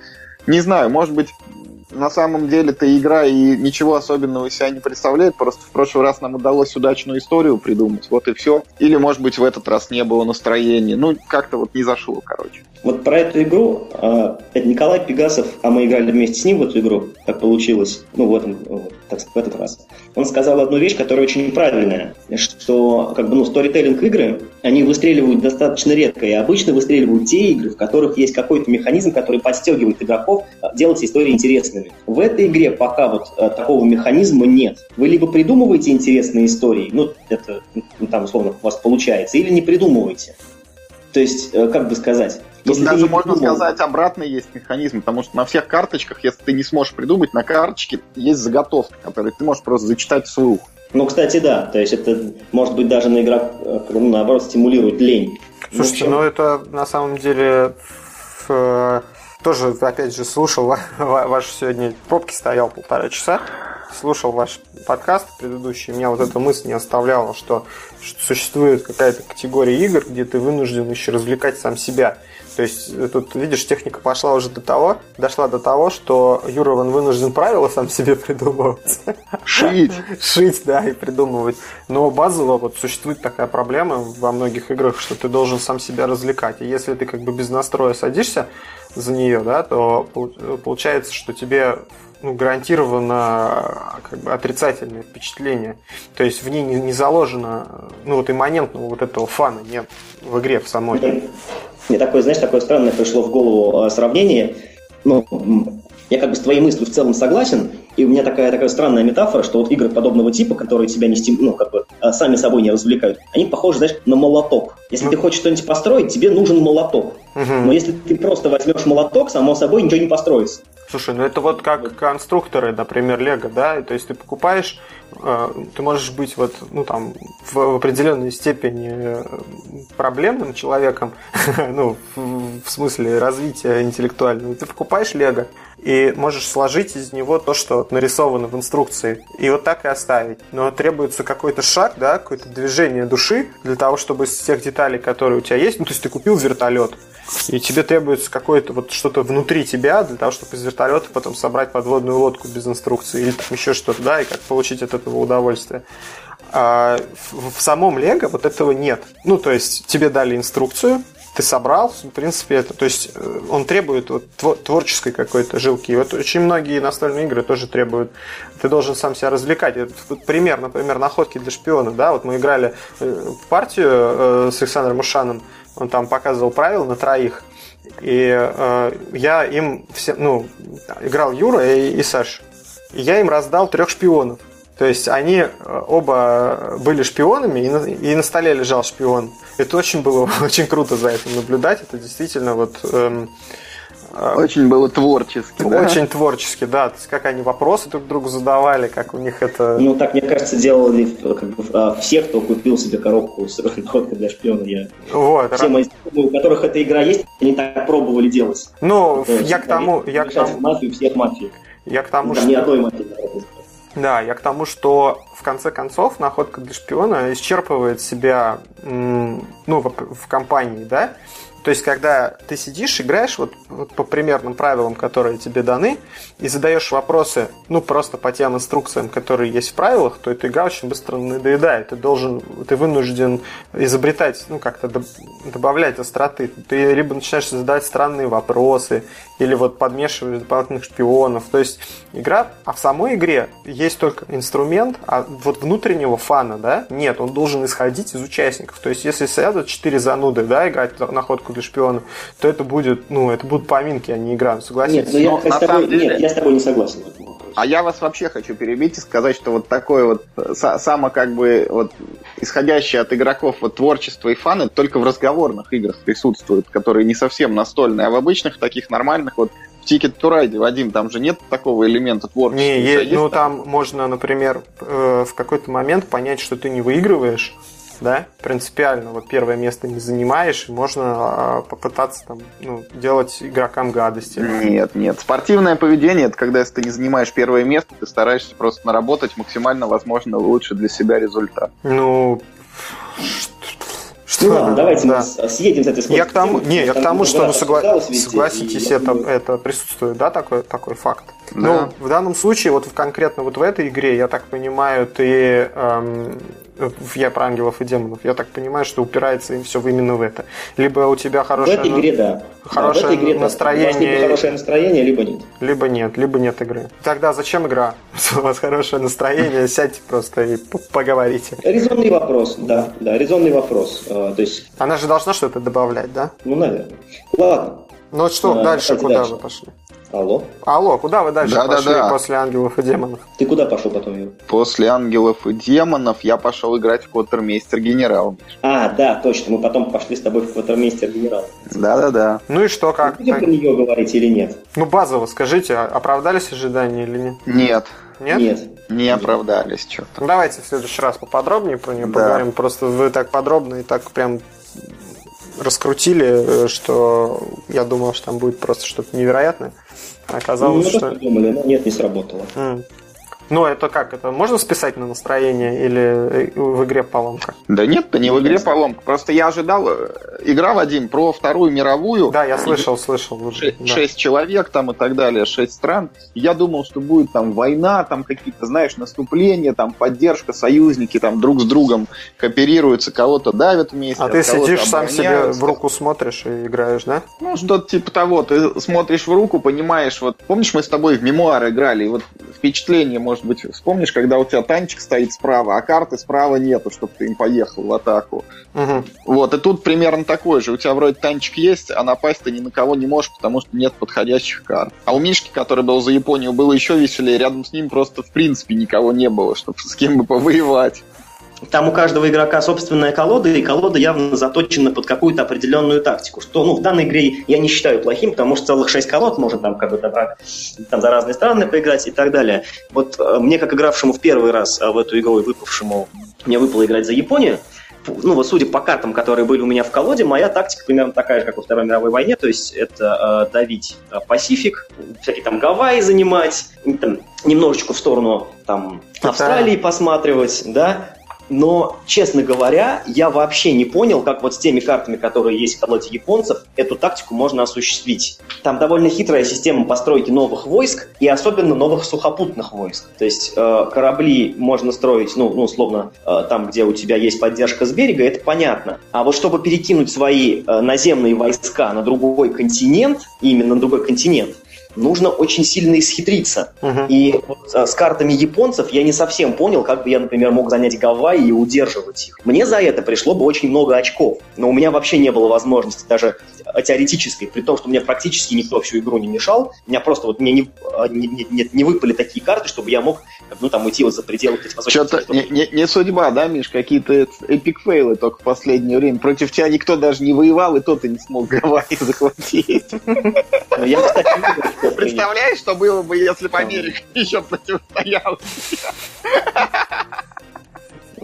не знаю, может быть, на самом деле эта игра и ничего особенного из себя не представляет, просто в прошлый раз нам удалось удачную историю придумать, вот и все. Или, может быть, в этот раз не было настроения, ну, как-то вот не зашло, короче. Вот про эту игру, э, это Николай Пегасов, а мы играли вместе с ним в эту игру, так получилось, ну, в, этом, так, в этот раз. Он сказал одну вещь, которая очень правильная, что, как бы, ну, сторителлинг игры, они выстреливают достаточно редко, и обычно выстреливают те игры, в которых есть какой-то механизм, который подстегивает игроков делать истории интересными. В этой игре пока вот э, такого механизма нет. Вы либо придумываете интересные истории, ну, это, ну, там, условно, у вас получается, или не придумываете. То есть, э, как бы сказать, Тут если даже можно придумал... сказать, обратный есть механизм, потому что на всех карточках, если ты не сможешь придумать, на карточке есть заготовка, которую ты можешь просто зачитать вслух. Ну, кстати, да. То есть это, может быть, даже на игрок, ну, наоборот, стимулирует лень. Слушайте, ну, ну это на самом деле в, тоже, опять же, слушал ваш сегодня пробки стоял полтора часа слушал ваш подкаст предыдущий, меня вот эта мысль не оставляла, что, что существует какая-то категория игр, где ты вынужден еще развлекать сам себя. То есть э, тут, видишь, техника пошла уже до того, дошла до того, что Юрован вынужден правила сам себе придумывать. Шить. Шить, да, и придумывать. Но базово вот существует такая проблема во многих играх, что ты должен сам себя развлекать. И если ты как бы без настроя садишься за нее, да, то получается, что тебе ну, гарантированно как бы отрицательное впечатление. То есть в ней не, не заложено, ну вот имманентного вот этого фана нет в игре в самой. Мне такое, знаешь, такое странное пришло в голову а, сравнение. Ну, я как бы с твоей мыслью в целом согласен, и у меня такая, такая странная метафора, что вот игры подобного типа, которые тебя не стим... ну, как бы, а, сами собой не развлекают, они похожи, знаешь, на молоток. Если ну... ты хочешь что-нибудь построить, тебе нужен молоток. Угу. Но если ты просто возьмешь молоток, само собой ничего не построится. Слушай, ну это вот как конструкторы, например, Лего, да, то есть ты покупаешь, э, ты можешь быть вот, ну там, в определенной степени э, проблемным человеком, ну, в смысле развития интеллектуального, ты покупаешь Лего и можешь сложить из него то, что нарисовано в инструкции, и вот так и оставить. Но требуется какой-то шаг, да, какое-то движение души для того, чтобы из тех деталей, которые у тебя есть, ну, то есть ты купил вертолет, и тебе требуется какое-то вот что-то внутри тебя для того, чтобы из вертолета потом собрать подводную лодку без инструкции или там еще что-то, да, и как получить от этого удовольствие. А в, самом Лего вот этого нет. Ну, то есть тебе дали инструкцию, ты собрал, в принципе, это, то есть э, он требует вот, творческой какой-то жилки. Вот очень многие настольные игры тоже требуют, ты должен сам себя развлекать. Вот пример, например, находки для шпиона, да, вот мы играли э, партию э, с Александром Ушаном, он там показывал правила на троих. И э, я им все, ну, играл Юра и, и Саша. И я им раздал трех шпионов. То есть они э, оба были шпионами, и на, и на столе лежал шпион. Это очень было очень круто за этим наблюдать. Это действительно вот эм, очень было творчески, да? Очень творчески, да. То есть, как они вопросы друг другу задавали, как у них это... Ну, так, мне кажется, делали как бы, а, все, кто купил себе коробку с находкой для шпиона. Я... Вот. Все мои у которых эта игра есть, они так пробовали делать. Ну, это, я к тому... Я к тому... мафию всех мафий. Я к тому, что... ни одной мафии да, я к тому, что в конце концов находка для шпиона исчерпывает себя ну, в, в компании, да, то есть, когда ты сидишь, играешь вот, вот по примерным правилам, которые тебе даны, и задаешь вопросы, ну, просто по тем инструкциям, которые есть в правилах, то эта игра очень быстро надоедает. Ты должен, ты вынужден изобретать, ну, как-то добавлять остроты. Ты либо начинаешь задавать странные вопросы, или вот подмешиваешь дополнительных шпионов. То есть, игра, а в самой игре есть только инструмент, а вот внутреннего фана, да, нет, он должен исходить из участников. То есть, если сядут четыре зануды, да, играть находку для шпиона, то это будет, ну, это будут поминки, а не игра, согласен? Нет, но я, но, с тобой, деле... нет, я с тобой не согласен А я вас вообще хочу перебить и сказать, что вот такое вот само как бы вот исходящее от игроков вот творчество и фан, это только в разговорных играх присутствует, которые не совсем настольные, а в обычных таких нормальных вот в Ticket to Ride, Вадим, там же нет такого элемента творчества. Не, есть, ну там можно, например, э, в какой-то момент понять, что ты не выигрываешь, да, принципиально вот первое место не занимаешь, и можно а, попытаться там, ну, делать игрокам гадости. Нет, нет. Спортивное поведение это когда если ты не занимаешь первое место, ты стараешься просто наработать максимально возможно лучше для себя результат. Ну, что? Ну ладно, давайте да. мы съедем с этой Я к тому, не, я к тому, что ну, согла... согласитесь, и... это, это присутствует, да, такой, такой факт. Да. Ну, в данном случае, вот конкретно вот в этой игре, я так понимаю, ты эм, я про ангелов и демонов, я так понимаю, что упирается им все именно в это. Либо у тебя хорошее... В этой игре, да. Хорошее да, в этой игре, настроение... Да. Либо хорошее настроение, либо нет. Либо нет, либо нет игры. Тогда зачем игра? Если у вас хорошее настроение, сядьте просто и поговорите. Резонный вопрос, да, да, резонный вопрос. А, то есть... Она же должна что-то добавлять, да? Ну, наверное. Ладно. Ну что, а, дальше куда дальше. вы пошли? Алло? Алло, куда вы дальше да, пошли да, да. после ангелов и демонов? Ты куда пошел потом, Юр? После ангелов и демонов я пошел играть в Квотермейстер Генерал. А, да, точно. Мы потом пошли с тобой в Квотермейстер Генерал. Да, да, да. Ну и что, как? Будем про нее говорить или нет? Ну, базово скажите, а оправдались ожидания или нет? Нет. Нет? Нет. Не оправдались что-то. Ну, давайте в следующий раз поподробнее про нее да. поговорим. Просто вы так подробно и так прям раскрутили, э, что я думал, что там будет просто что-то невероятное. Оказалось, ну, что... думали, но нет, не сработало. Mm. Ну, это как? Это можно списать на настроение или в игре поломка? Да нет, это не в игре поломка. Просто я ожидал... Игра, Вадим, про Вторую мировую. Да, я слышал, слышал. Шесть, да. шесть человек там и так далее, шесть стран. Я думал, что будет там война, там какие-то, знаешь, наступления, там поддержка, союзники там друг с другом кооперируются, кого-то давят вместе. А ты сидишь сам себе в руку смотришь и играешь, да? Ну, что-то типа того. Ты смотришь в руку, понимаешь, вот помнишь, мы с тобой в мемуары играли, и вот впечатление может быть, вспомнишь, когда у тебя танчик стоит справа, а карты справа нету, чтобы ты им поехал в атаку. Угу. Вот, и тут примерно такой же. У тебя вроде танчик есть, а напасть ты ни на кого не можешь, потому что нет подходящих карт. А у Мишки, который был за Японию, было еще веселее. Рядом с ним просто в принципе никого не было, чтобы с кем бы повоевать. Там у каждого игрока собственная колода, и колода явно заточена под какую-то определенную тактику. Что, ну, в данной игре я не считаю плохим, потому что целых шесть колод можно там как бы добрать, там за разные страны поиграть и так далее. Вот э, мне, как игравшему в первый раз э, в эту игру и выпавшему, мне выпало играть за Японию, ну вот судя по картам, которые были у меня в колоде, моя тактика примерно такая же, как во Второй мировой войне, то есть это э, давить э, Пасифик, всякие там Гавайи занимать, там, немножечко в сторону там Австралии посматривать, да, но, честно говоря, я вообще не понял, как вот с теми картами, которые есть в колоде японцев, эту тактику можно осуществить. Там довольно хитрая система постройки новых войск и особенно новых сухопутных войск. То есть э, корабли можно строить, ну, ну условно, э, там, где у тебя есть поддержка с берега, это понятно. А вот чтобы перекинуть свои э, наземные войска на другой континент, именно на другой континент, нужно очень сильно исхитриться. Uh-huh. И вот, а, с картами японцев я не совсем понял, как бы я, например, мог занять Гавайи и удерживать их. Мне за это пришло бы очень много очков, но у меня вообще не было возможности даже теоретической, при том, что мне практически никто всю игру не мешал, у меня просто вот мне не, а, не, не, не выпали такие карты, чтобы я мог ну, там уйти вот за пределы. Что-то не, не, не судьба, да, Миш? Какие-то эпик фейлы только в последнее время. Против тебя никто даже не воевал, и то ты не смог Гавайи захватить. Ну, Представляешь, что было бы, если бы Америка еще противостояла?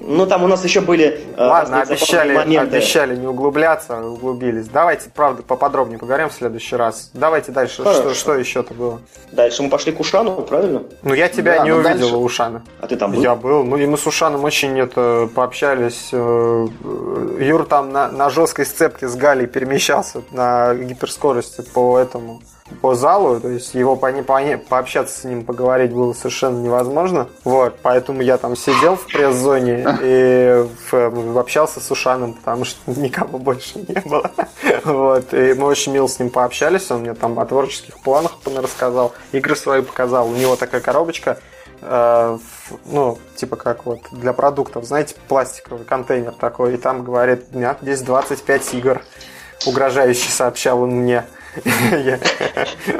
Ну, там у нас еще были... Э, Ладно, обещали, обещали не углубляться, углубились. Давайте, правда, поподробнее поговорим в следующий раз. Давайте дальше. Что, что еще-то было? Дальше мы пошли к Ушану, правильно? Ну, я тебя да, не увидел дальше... у Ушана. А ты там был? Я был. Ну, и мы с Ушаном очень это, пообщались. Э, Юр там на, на жесткой сцепке с Галей перемещался на гиперскорости по этому по залу, то есть его по, по, пообщаться с ним, поговорить было совершенно невозможно. Вот, поэтому я там сидел в пресс-зоне и общался с Ушаном, потому что никого больше не было. Вот, и мы очень мило с ним пообщались, он мне там о творческих планах рассказал, игры свои показал. У него такая коробочка, э, ну, типа как вот для продуктов, знаете, пластиковый контейнер такой, и там говорит, у меня здесь 25 игр, угрожающе сообщал он мне.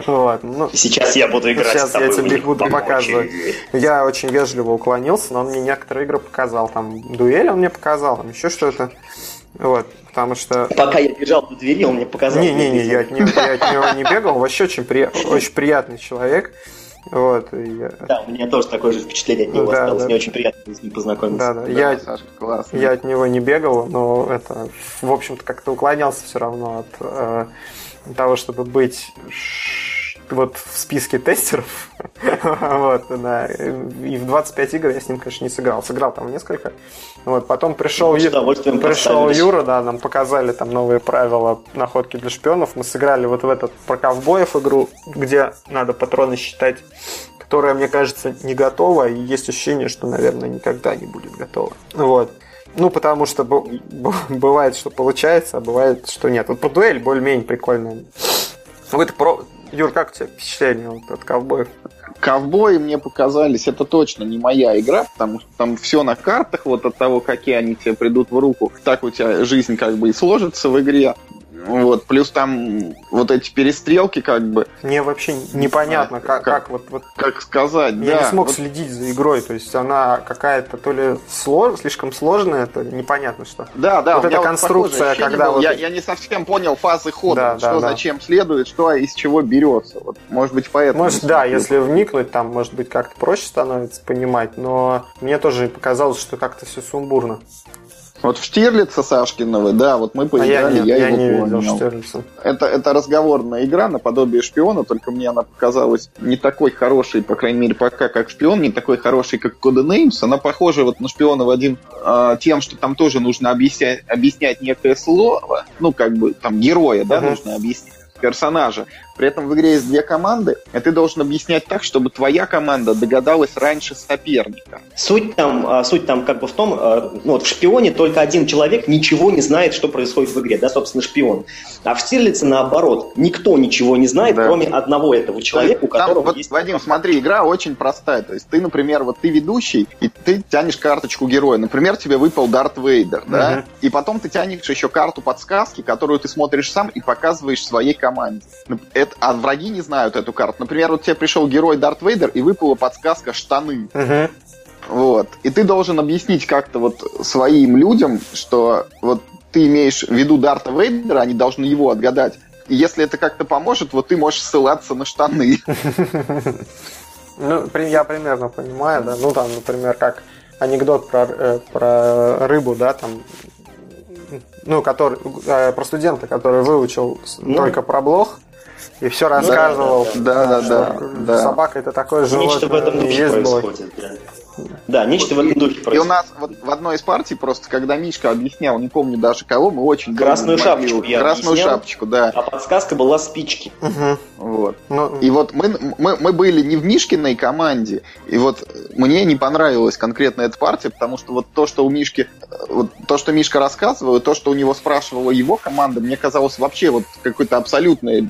Вот. Ну, Сейчас я буду играть Сейчас я тебе буду показывать. Я очень вежливо уклонился, но он мне некоторые игры показал. Там дуэль он мне показал, там еще что-то. Вот, потому что... Пока я бежал до двери, он мне показал. Не-не-не, я, от него, я от него не бегал. Вообще очень, при... очень приятный человек. Вот, я... Да, у меня тоже такое же впечатление от него да, осталось. Да. Мне очень приятно с ним познакомиться. Да, да. да я, Саша, классно. я от него не бегал, но это, в общем-то, как-то уклонялся все равно от э, того, чтобы быть вот в списке тестеров. вот, да. И в 25 игр я с ним, конечно, не сыграл. Сыграл там несколько. Вот, потом пришел, Ю... пришел Юра, да, нам показали там новые правила находки для шпионов. Мы сыграли вот в этот про ковбоев игру, где надо патроны считать которая, мне кажется, не готова, и есть ощущение, что, наверное, никогда не будет готова. Вот. Ну, потому что бывает, что получается, а бывает, что нет. Вот по дуэль более-менее прикольная. Вы это про... Юр, как у тебя впечатление вот от ковбоев? Ковбои мне показались, это точно не моя игра, потому что там все на картах, вот от того, какие они тебе придут в руку, так у тебя жизнь как бы и сложится в игре. Вот, плюс там вот эти перестрелки как бы. Мне вообще непонятно, как, как, как вот, вот. Как сказать, Я да. не смог вот... следить за игрой, то есть она какая-то то ли слож... слишком сложная, это непонятно что. Да, да. Вот эта конструкция, вот когда вот... Я, я не совсем понял фазы хода, да, что да, зачем да. следует, что из чего берется. Вот, может быть, поэтому. Может, да, если вникнуть, там, может быть, как-то проще становится понимать, но мне тоже показалось, что как-то все сумбурно. Вот в Штирлица Сашкиного, да, вот мы поиграли, а я, нет, я, я его не понял. Видел Штирлица. Это, это разговорная игра наподобие шпиона, только мне она показалась не такой хорошей, по крайней мере, пока как шпион, не такой хорошей, как Codenames. Она похожа вот на шпиона в один э, тем, что там тоже нужно объяснять, объяснять некое слово, ну, как бы там героя, да, uh-huh. нужно объяснить персонажа. При этом в игре есть две команды, и ты должен объяснять так, чтобы твоя команда догадалась раньше соперника. Суть там, а, суть там как бы в том, а, ну вот в шпионе только один человек ничего не знает, что происходит в игре, да, собственно, шпион. А в Стирлице наоборот, никто ничего не знает, да. кроме одного этого человека, у которого вот, есть... Вадим, смотри, игра очень простая. То есть ты, например, вот ты ведущий, и ты тянешь карточку героя. Например, тебе выпал Дарт Вейдер, да? Угу. И потом ты тянешь еще карту подсказки, которую ты смотришь сам и показываешь своей команде это, а враги не знают эту карту. Например, вот тебе пришел герой Дарт Вейдер, и выпала подсказка «штаны». Угу. Вот. И ты должен объяснить как-то вот своим людям, что вот ты имеешь в виду Дарта Вейдера, они должны его отгадать. И если это как-то поможет, вот ты можешь ссылаться на штаны. Ну, я примерно понимаю, да. Ну, там, например, как анекдот про, э, про рыбу, да, там, ну, который, э, про студента, который выучил ну, только про блох, и все рассказывал. Да, да, да. да, Собака это такое животное. Нечто в этом духе происходит. Да. Да, нечто в этом духе происходит. И у нас вот в одной из партий просто, когда Мишка объяснял, не помню даже кого, мы очень Красную шапочку я Красную объяснял, шапочку, да. А подсказка была спички. Угу. Вот. Ну, и вот мы, мы, мы были не в Мишкиной команде, и вот мне не понравилась конкретно эта партия, потому что вот то, что у Мишки, вот то, что Мишка рассказывал, и то, что у него спрашивала его команда, мне казалось вообще вот какой-то абсолютная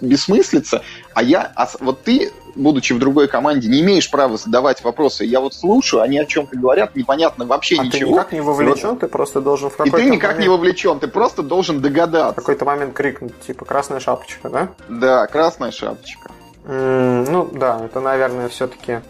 бессмыслица, а я, а вот ты будучи в другой команде, не имеешь права задавать вопросы. Я вот слушаю, они о чем-то говорят, непонятно вообще а ничего. ты никак не вовлечен, вот. ты просто должен в какой-то И ты никак момент... не вовлечен, ты просто должен догадаться. В какой-то момент крикнуть, типа, красная шапочка, да? Да, красная шапочка. Mm, ну, да, это, наверное, все-таки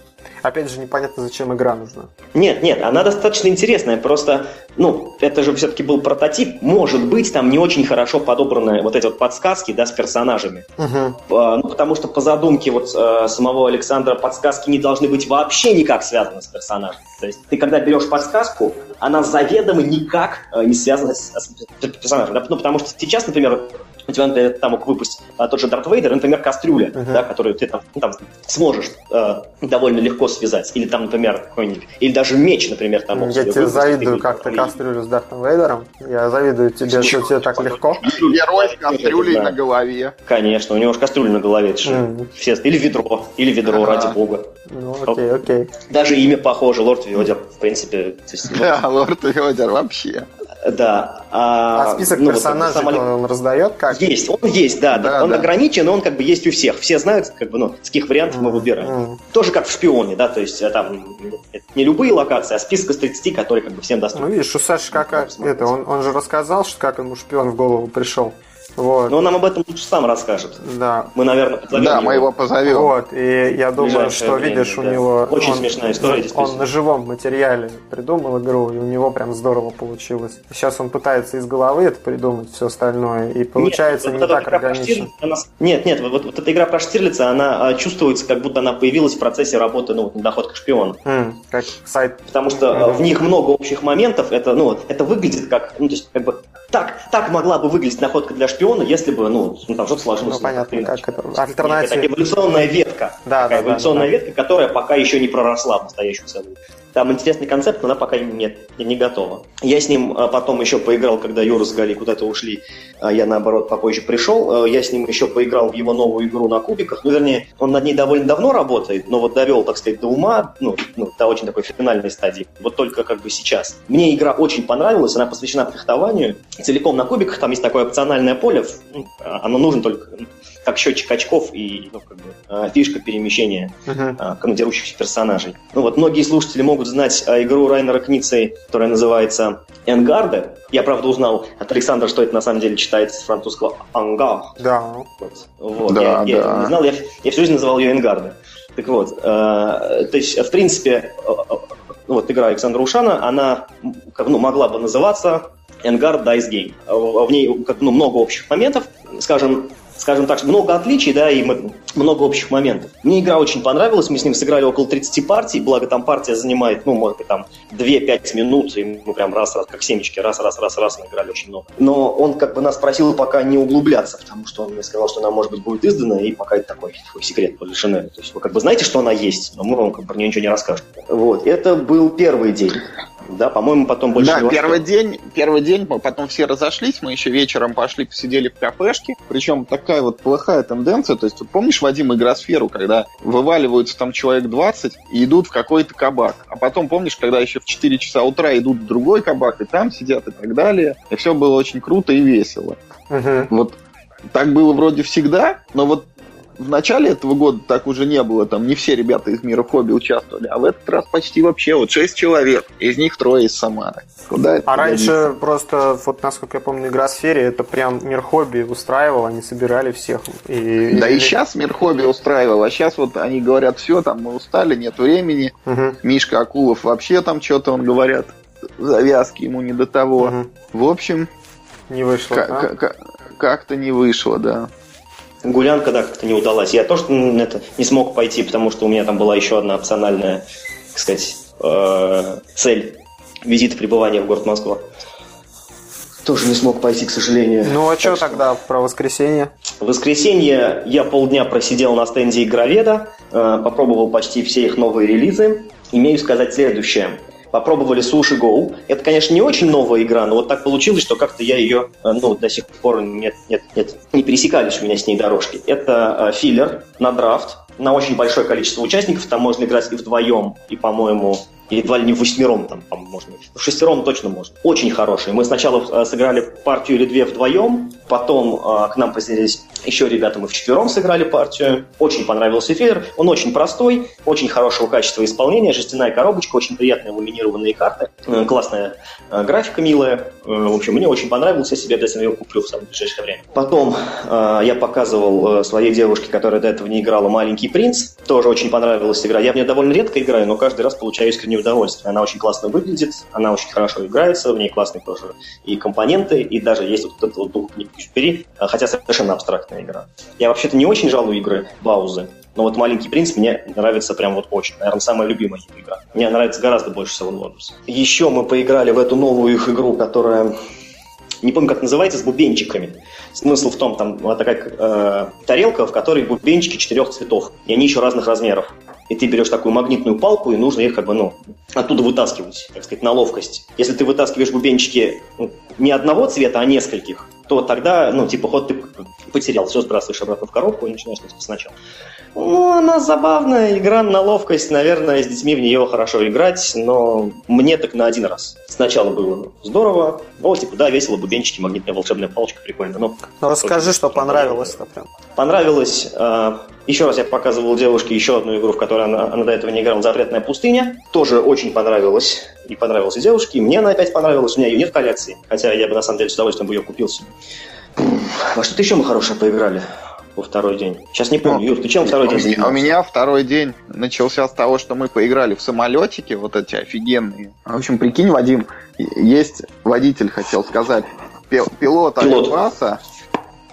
опять же, непонятно, зачем игра нужна. Нет, нет, она достаточно интересная, просто, ну, это же все-таки был прототип, может быть, там не очень хорошо подобраны вот эти вот подсказки, да, с персонажами. Угу. А, ну, потому что по задумке вот а, самого Александра подсказки не должны быть вообще никак связаны с персонажем. То есть ты, когда берешь подсказку, она заведомо никак а, не связана с, с персонажем. Да? Ну, потому что сейчас, например, у тебя, например, там мог выпустить а, тот же Дарт Вейдер, например, кастрюля, uh-huh. да, которую ты там, там сможешь э, довольно легко связать. Или там, например, какой-нибудь, или даже меч, например, там Я тебе завидую как-то кастрюлю с Дартом Вейдером. Я завидую тебе, что тебе так легко. Герой с кастрюлей на голове. Конечно, у него же кастрюля на голове. Это все, или ведро, или ведро, ради бога. Ну, окей, окей. Даже имя похоже, Лорд Ведер, в принципе. Да, Лорд Ведер вообще. Да. А, а список ну, персонажей вот, он раздает как? Есть, он есть, да. да, да он да. ограничен, но он как бы есть у всех. Все знают, как бы, ну, с каких вариантов mm-hmm. мы выбираем. Mm-hmm. Тоже как в шпионе, да, то есть э, там не любые локации, а список из 30, которые как бы всем доступны. Ну, видишь, у Саши как это, он, он же рассказал, что как ему шпион в голову пришел. Вот. Но нам об этом лучше сам расскажет. Да. Мы, наверное, позовем Да, его. мы его позовем. Вот, и я думаю, что время, видишь, у да. него... Очень он- смешная история, Он на живом материале придумал игру, и у него прям здорово получилось. Сейчас он пытается из головы это придумать, все остальное, и получается Нет, не вот так органично. Она Нет, нет, вот, вот эта игра про Штирлица, она а, чувствуется, как будто она появилась в процессе работы ну, вот, над «Охотой к шпиону». М, как сайт. Потому что э, в них много общих моментов. Это, ну, это выглядит как, ну, то есть, как бы, так, так могла бы выглядеть находка для шпиона, если бы, ну, ну, там что-то сложилось. Ну, понятно, как это, Это альтернатива. такая эволюционная ветка. Да, такая да, да, эволюционная да. ветка, которая пока еще не проросла в настоящую целую. Там интересный концепт, но она пока нет, не готова. Я с ним а, потом еще поиграл, когда Юра с Галей куда-то ушли, а я наоборот попозже пришел. А, Я с ним еще поиграл в его новую игру на кубиках. Ну, вернее, он над ней довольно давно работает, но вот довел, так сказать, до ума, ну, ну, до очень такой финальной стадии. Вот только как бы сейчас. Мне игра очень понравилась, она посвящена фехтованию. Целиком на кубиках там есть такое опциональное поле, ну, а, оно нужно только как счетчик очков и ну, как бы, а, фишка перемещения Мгм. а, дерущихся персонажей. Ну вот многие слушатели могут знать а, игру Райнера Кницы, которая называется «Энгарде». Я, правда, узнал от Александра, что это на самом деле читается с французского «ангар». Да. Вот. Вот. Да, я, я да. этого не знал, я, я всю жизнь называл ее «Энгарде». Так вот, э, то есть, в принципе, э, вот игра Александра Ушана, она как, ну, могла бы называться Engard Dice Game. В в ней как, ну, много общих моментов, скажем, скажем так, много отличий, да, и много общих моментов. Мне игра очень понравилась, мы с ним сыграли около 30 партий, благо там партия занимает, ну, может быть, там 2-5 минут, и мы прям раз-раз, как семечки, раз-раз-раз-раз наиграли очень много. Но он как бы нас просил пока не углубляться, потому что он мне сказал, что она, может быть, будет издана, и пока это такой, такой секрет Полишинеля. То есть вы как бы знаете, что она есть, но мы вам как бы ничего не расскажем. Вот, это был первый день. Да, по-моему, потом больше Да, первый что. день, первый день, потом все разошлись, мы еще вечером пошли, посидели в кафешке. Причем такая вот плохая тенденция, то есть, вот помнишь, Вадим, игросферу, когда вываливаются там человек 20 и идут в какой-то кабак. А потом, помнишь, когда еще в 4 часа утра идут в другой кабак, и там сидят и так далее. И все было очень круто и весело. Мгм. Вот так было вроде всегда, но вот в начале этого года так уже не было, там не все ребята из мира хобби участвовали, а в этот раз почти вообще вот шесть человек, из них трое из Самары. Куда это А годится? раньше просто, вот насколько я помню, игра сфере, это прям мир хобби устраивал, они собирали всех. И, Да и сейчас мир хобби устраивал, а сейчас вот они говорят, все, там мы устали, нет времени. Мгм. Мишка Акулов вообще там что-то, он говорят, завязки ему не до того. Мгм. В общем, Не вышло. ка- а? ка- ка- как-то не вышло, да. Гулянка, да, как-то не удалась. Я тоже это, не смог пойти, потому что у меня там была еще одна опциональная, так сказать, э, цель визита пребывания в город Москва. Тоже не смог пойти, к сожалению. Ну а Так что- тогда про воскресенье? В воскресенье я полдня просидел на стенде Игроведа, э, попробовал почти все их новые релизы. Имею сказать следующее. Попробовали Sushi Go. Это, конечно, не очень новая игра, но вот так получилось, что как-то я ее, э, ну, до сих пор нет, нет, нет, не пересекались у меня с ней дорожки. Это э, филлер на драфт, на очень большое количество участников. Там можно играть и вдвоем, и, по-моему, едва ли не в восьмером, там, по можно. В шестером точно можно. Очень хороший. Мы сначала э, сыграли партию или две вдвоем, потом э, к нам присоединились еще ребята, мы вчетвером сыграли партию. Очень понравился филлер. Он очень простой, очень хорошего качества исполнения, жестяная коробочка, очень приятные ламинированные карты, э, классная э, графика милая. Э, в общем, мне очень понравился, я себе обязательно ее куплю в самое ближайшее время. Потом э, я показывал э, своей девушке, которая до этого не играла, «Маленький принц». Тоже очень понравилась игра. Я в нее довольно редко играю, но каждый раз получаю искреннее удовольствие. Она очень классно выглядит, она очень хорошо играется, в ней классные тоже и компоненты, и даже есть вот этот вот дух «Не пусть бери», э, хотя совершенно абстрактная игра. Я вообще-то не очень жалую игры Баузы, но вот «Маленький принц» мне нравится прям вот очень. Наверное, самая любимая игра. Мне нравится гораздо больше Seven Wonders. Еще мы поиграли в эту новую их игру, которая не помню, как называется, с бубенчиками. Смысл в том, там вот такая э, тарелка, в которой бубенчики четырех цветов, и они еще разных размеров. И ты берешь такую магнитную палку, и нужно их как бы, ну, оттуда вытаскивать, так сказать, на ловкость. Если ты вытаскиваешь бубенчики ну, не одного цвета, а нескольких, то тогда, ну, типа, ход ты потерял, все сбрасываешь обратно в коробку и начинаешь сначала. Ну, она забавная, игра на ловкость, наверное, с детьми в нее хорошо играть, но мне так на один раз. Сначала было ну, здорово, ну, типа, да, весело, бубенчики, магнитная волшебная палочка, прикольно, но Ну расскажи, что понравилось-то прям. понравилось. э, еще раз я показывал девушке еще одну игру, в которой она, она до этого не играла, «Запретная пустыня». Тоже очень понравилось. И понравилось и девушке, и мне она опять понравилась. У меня ее нет в коллекции, хотя я бы на самом деле с удовольствием бы ее купил себе. Во что-то еще мы хорошее поиграли во второй день. Сейчас не помню. Юр, ты чем второй у день меня, у меня второй день начался с того, что мы поиграли в самолетики, вот эти офигенные. В общем, прикинь, Вадим, есть водитель, хотел сказать, пил- пилот Пилот. авиапаса,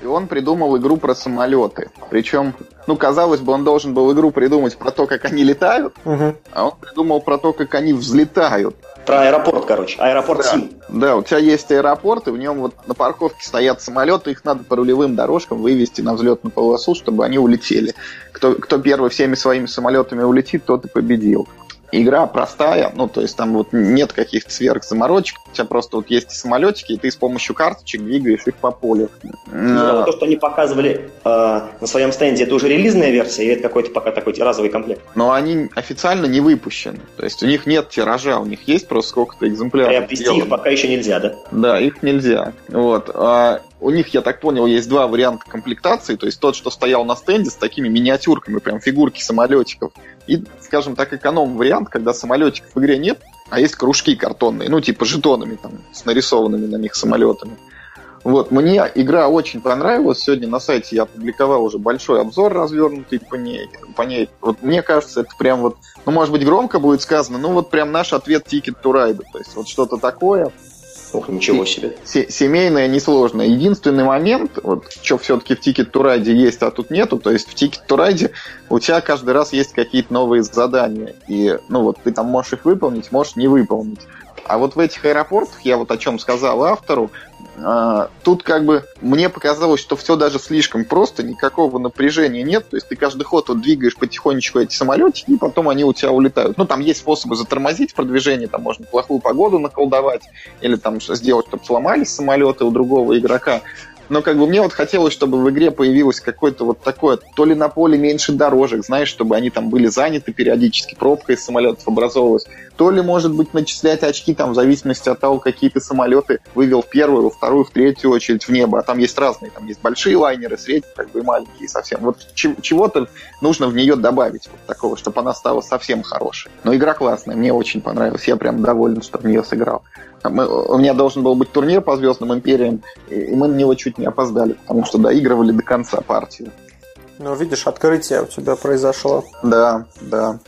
и он придумал игру про самолеты. Причем, ну, казалось бы, он должен был игру придумать про то, как они летают, Мгм. а он придумал про то, как они взлетают. Про аэропорт, короче. Аэропорт Да. Сим. Да, у тебя есть аэропорт, и в нем вот на парковке стоят самолеты, их надо по рулевым дорожкам вывести на взлетную полосу, чтобы они улетели. Кто, кто первый всеми своими самолетами улетит, тот и победил. Игра простая, ну, то есть там вот нет каких-то сверхзаморочек, у тебя просто вот есть самолетики, и ты с помощью карточек двигаешь их по полю. Ну, А, вот то, что они показывали э, на своем стенде, это уже релизная версия, или это какой-то пока такой разовый комплект? Но они официально не выпущены. То есть у них нет тиража, у них есть просто сколько-то экземпляров. Приобрести их сделано. пока еще нельзя, да? Да, их нельзя. Вот. А у них, я так понял, есть два варианта комплектации. То есть тот, что стоял на стенде с такими миниатюрками, прям фигурки самолетиков. И, скажем так, эконом-вариант, когда самолетиков в игре нет, а есть кружки картонные, ну, типа жетонами там, с нарисованными на них самолетами. Вот, мне игра очень понравилась. Сегодня на сайте я опубликовал уже большой обзор развернутый по ней. По ней. Вот мне кажется, это прям вот, ну, может быть, громко будет сказано, ну, вот прям наш ответ Ticket to Ride. То есть вот что-то такое. Ух, ничего себе. Се- семейное, несложное. Единственный момент, вот что все-таки в Ticket to Ride есть, а тут нету, то есть в Ticket to Ride у тебя каждый раз есть какие-то новые задания. И, ну вот, ты там можешь их выполнить, можешь не выполнить. А вот в этих аэропортах, я вот о чем сказал автору, а, тут как бы мне показалось, что все даже слишком просто, никакого напряжения нет. То есть ты каждый ход вот двигаешь потихонечку эти самолетики, и потом они у тебя улетают. Ну, там есть способы затормозить продвижение, там можно плохую погоду наколдовать, или там сделать, чтобы сломались самолеты у другого игрока. Но как бы мне вот хотелось, чтобы в игре появилось какое-то вот такое, то ли на поле меньше дорожек, знаешь, чтобы они там были заняты периодически, пробка из самолетов образовывалась, то ли, может быть, начислять очки там в зависимости от того, какие ты самолеты вывел в первую, во вторую, в третью очередь в небо. А там есть разные, там есть большие лайнеры, средние, как бы и маленькие совсем. Вот чего-то нужно в нее добавить, вот такого, чтобы она стала совсем хорошей. Но игра классная, мне очень понравилась, я прям доволен, что в нее сыграл. А мы- у меня должен был быть турнир по Звездным Империям, и и мы на него чуть не опоздали, потому что доигрывали до конца партию. Ну, видишь, открытие у тебя произошло. Да, да.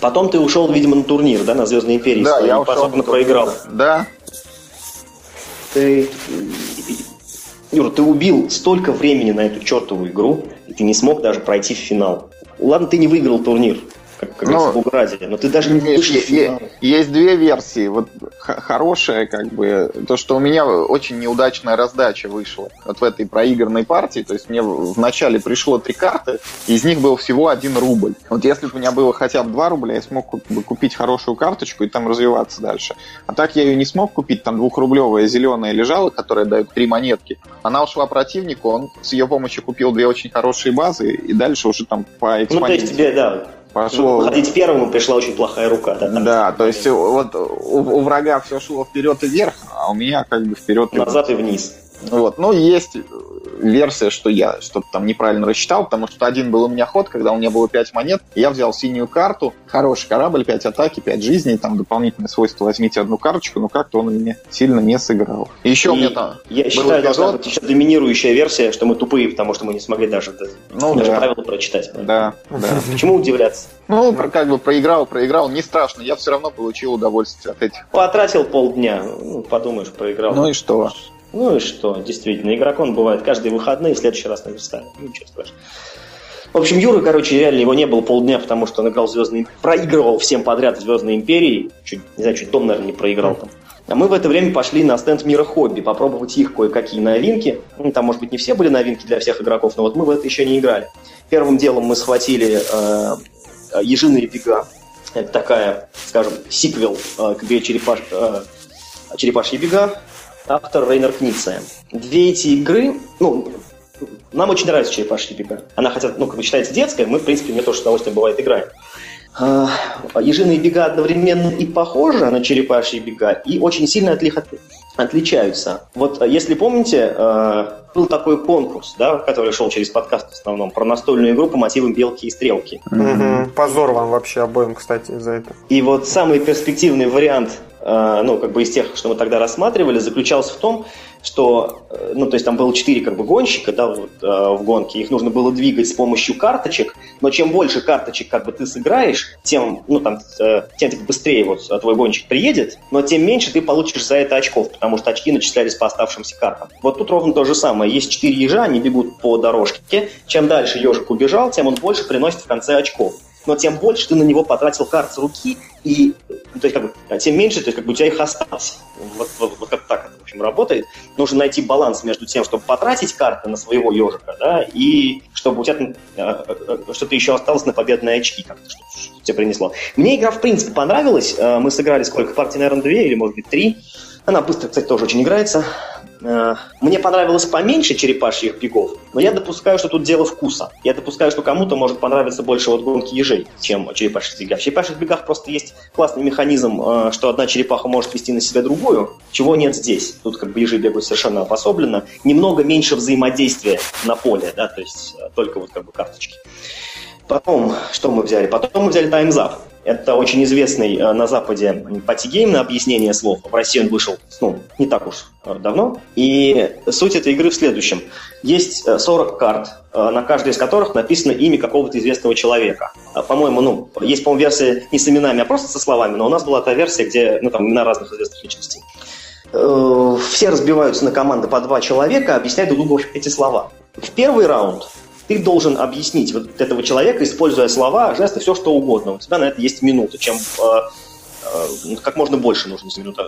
Потом ты ушел, видимо, на турнир, да, на Звездной Империи. Да, я и ушел. пособно проиграл. Да, Ты... Юра, ты убил столько времени на эту чертову игру, и ты не смог даже пройти в финал. Ладно, ты не выиграл турнир, как, как Ну, в Уграде, но ты даже не Есть, вышел в финал. есть- есть две версии. Вот хорошая, как бы, то, что у меня очень неудачная раздача вышла вот в этой проигранной партии. То есть мне в в начале пришло три карты, из них был всего один рубль. Вот если бы у меня было хотя бы два рубля, я смог бы купить хорошую карточку и там развиваться дальше. А так я ее не смог купить. Там двухрублевая зеленая лежала, которая дает три монетки. Она ушла противнику, он с ее помощью купил две очень хорошие базы, и дальше уже там по Ну, то есть экспоненте тебе, да, пошло. ходить первым пришла очень плохая рука. Да, Да, то есть вот у, у врага все шло вперед и вверх, а у меня как бы вперед и назад и вниз. Вот. Ну, есть версия, что я что-то там неправильно рассчитал, потому что один был у меня ход, когда у меня было 5 монет, я взял синюю карту, хороший корабль, 5 атаки, 5 жизней, там дополнительное свойство возьмите одну карточку, но как-то он меня сильно не сыграл. Еще И у меня там... Я считаю, должна быть еще доминирующая версия, что мы тупые, потому что мы не смогли даже, Ну, даже да. правила прочитать. Да, да. Почему удивляться? Ну, как бы проиграл, проиграл, не страшно, я все равно получил удовольствие от этих. Потратил полдня, ну, подумаешь, проиграл. Ну и что? Ну и что, действительно, игроком бывает каждые выходные, в следующий раз наверстает. Ну, Ничего страшного. В общем, Юра, короче, реально его не было полдня, потому что он играл Звездные проигрывал всем подряд в Звездные империи. Чуть, не знаю, чуть дом, наверное, не проиграл там. А мы в это время пошли на стенд Мира Хобби, попробовать их кое-какие новинки. Ну, там, может быть, не все были новинки для всех игроков, но вот мы в это еще не играли. Первым делом мы схватили э, Ежиные бега. Это такая, скажем, сиквел э, к игре Черепаш, э, Черепашьи бега. Автор Рейнер Книция. Две эти игры, ну, нам очень нравится Черепашьи бега. Она хотя, ну, как бы считается детская, мы, в принципе, мне тоже с удовольствием бывает играем. А, Ежиные бега одновременно и похожи на черепашьи бега, и очень сильно от них от- отличаются. Вот а, если помните, э, был такой конкурс, да, который шел через подкаст в основном, про настольную игру по мотивам белки и стрелки. Мгм. Позор вам вообще обоим, кстати, за это. И вот самый перспективный вариант, ну, как бы из тех, что мы тогда рассматривали, заключался в том, что, э, ну, то есть там было четыре как бы гонщика, да, вот, э, в гонке, их нужно было двигать с помощью карточек, но чем больше карточек как бы ты сыграешь, тем, ну, там, э, тем быстрее вот твой гонщик приедет, но тем меньше ты получишь за это очков, потому что очки начислялись по оставшимся картам. Вот тут ровно то же самое. Есть четыре ежа, они бегут по дорожке. Чем дальше ежик убежал, тем он больше приносит в конце очков но тем больше ты на него потратил карт руки, и то есть, как бы, а тем меньше, то есть, как бы у тебя их осталось. Вот, вот, вот как так это, в общем, работает. Нужно найти баланс между тем, чтобы потратить карты на своего ежика, да, и чтобы у тебя э, э, что-то еще осталось на победные очки, как-то, что, что тебе принесло. Мне игра, в принципе, понравилась. Мы сыграли сколько? Партий, наверное, две или, может быть, три. Она быстро, кстати, тоже очень играется. Э, мне понравилось поменьше черепашьих бегов, но я допускаю, что тут дело вкуса. Я допускаю, что кому-то может понравиться больше вот гонки ежей, чем черепашьих бегах. В черепашьих бегах просто есть классный механизм, э, что одна черепаха может вести на себя другую, чего нет здесь. Тут как бы ежи бегают совершенно обособленно. Немного меньше взаимодействия на поле, да, то есть э, только вот как бы карточки. Потом, что мы взяли? Потом мы взяли Up. Это очень известный э, на Западе патигейм на объяснение слов. В России он вышел ну, не так уж э, давно. И суть этой игры в следующем. Есть 40 э, карт, на каждой из которых написано имя какого-то известного человека. По-моему, ну, есть, по-моему, версия не с именами, а просто со словами, но у нас была та версия, где ну, там, имена разных известных личностей. Все разбиваются на команды по два человека, объясняют друг другу эти слова. В первый раунд ты должен объяснить вот этого человека, используя слова, жесты, все что угодно. У тебя на это есть минута, чем э, э, как можно больше нужно за минуту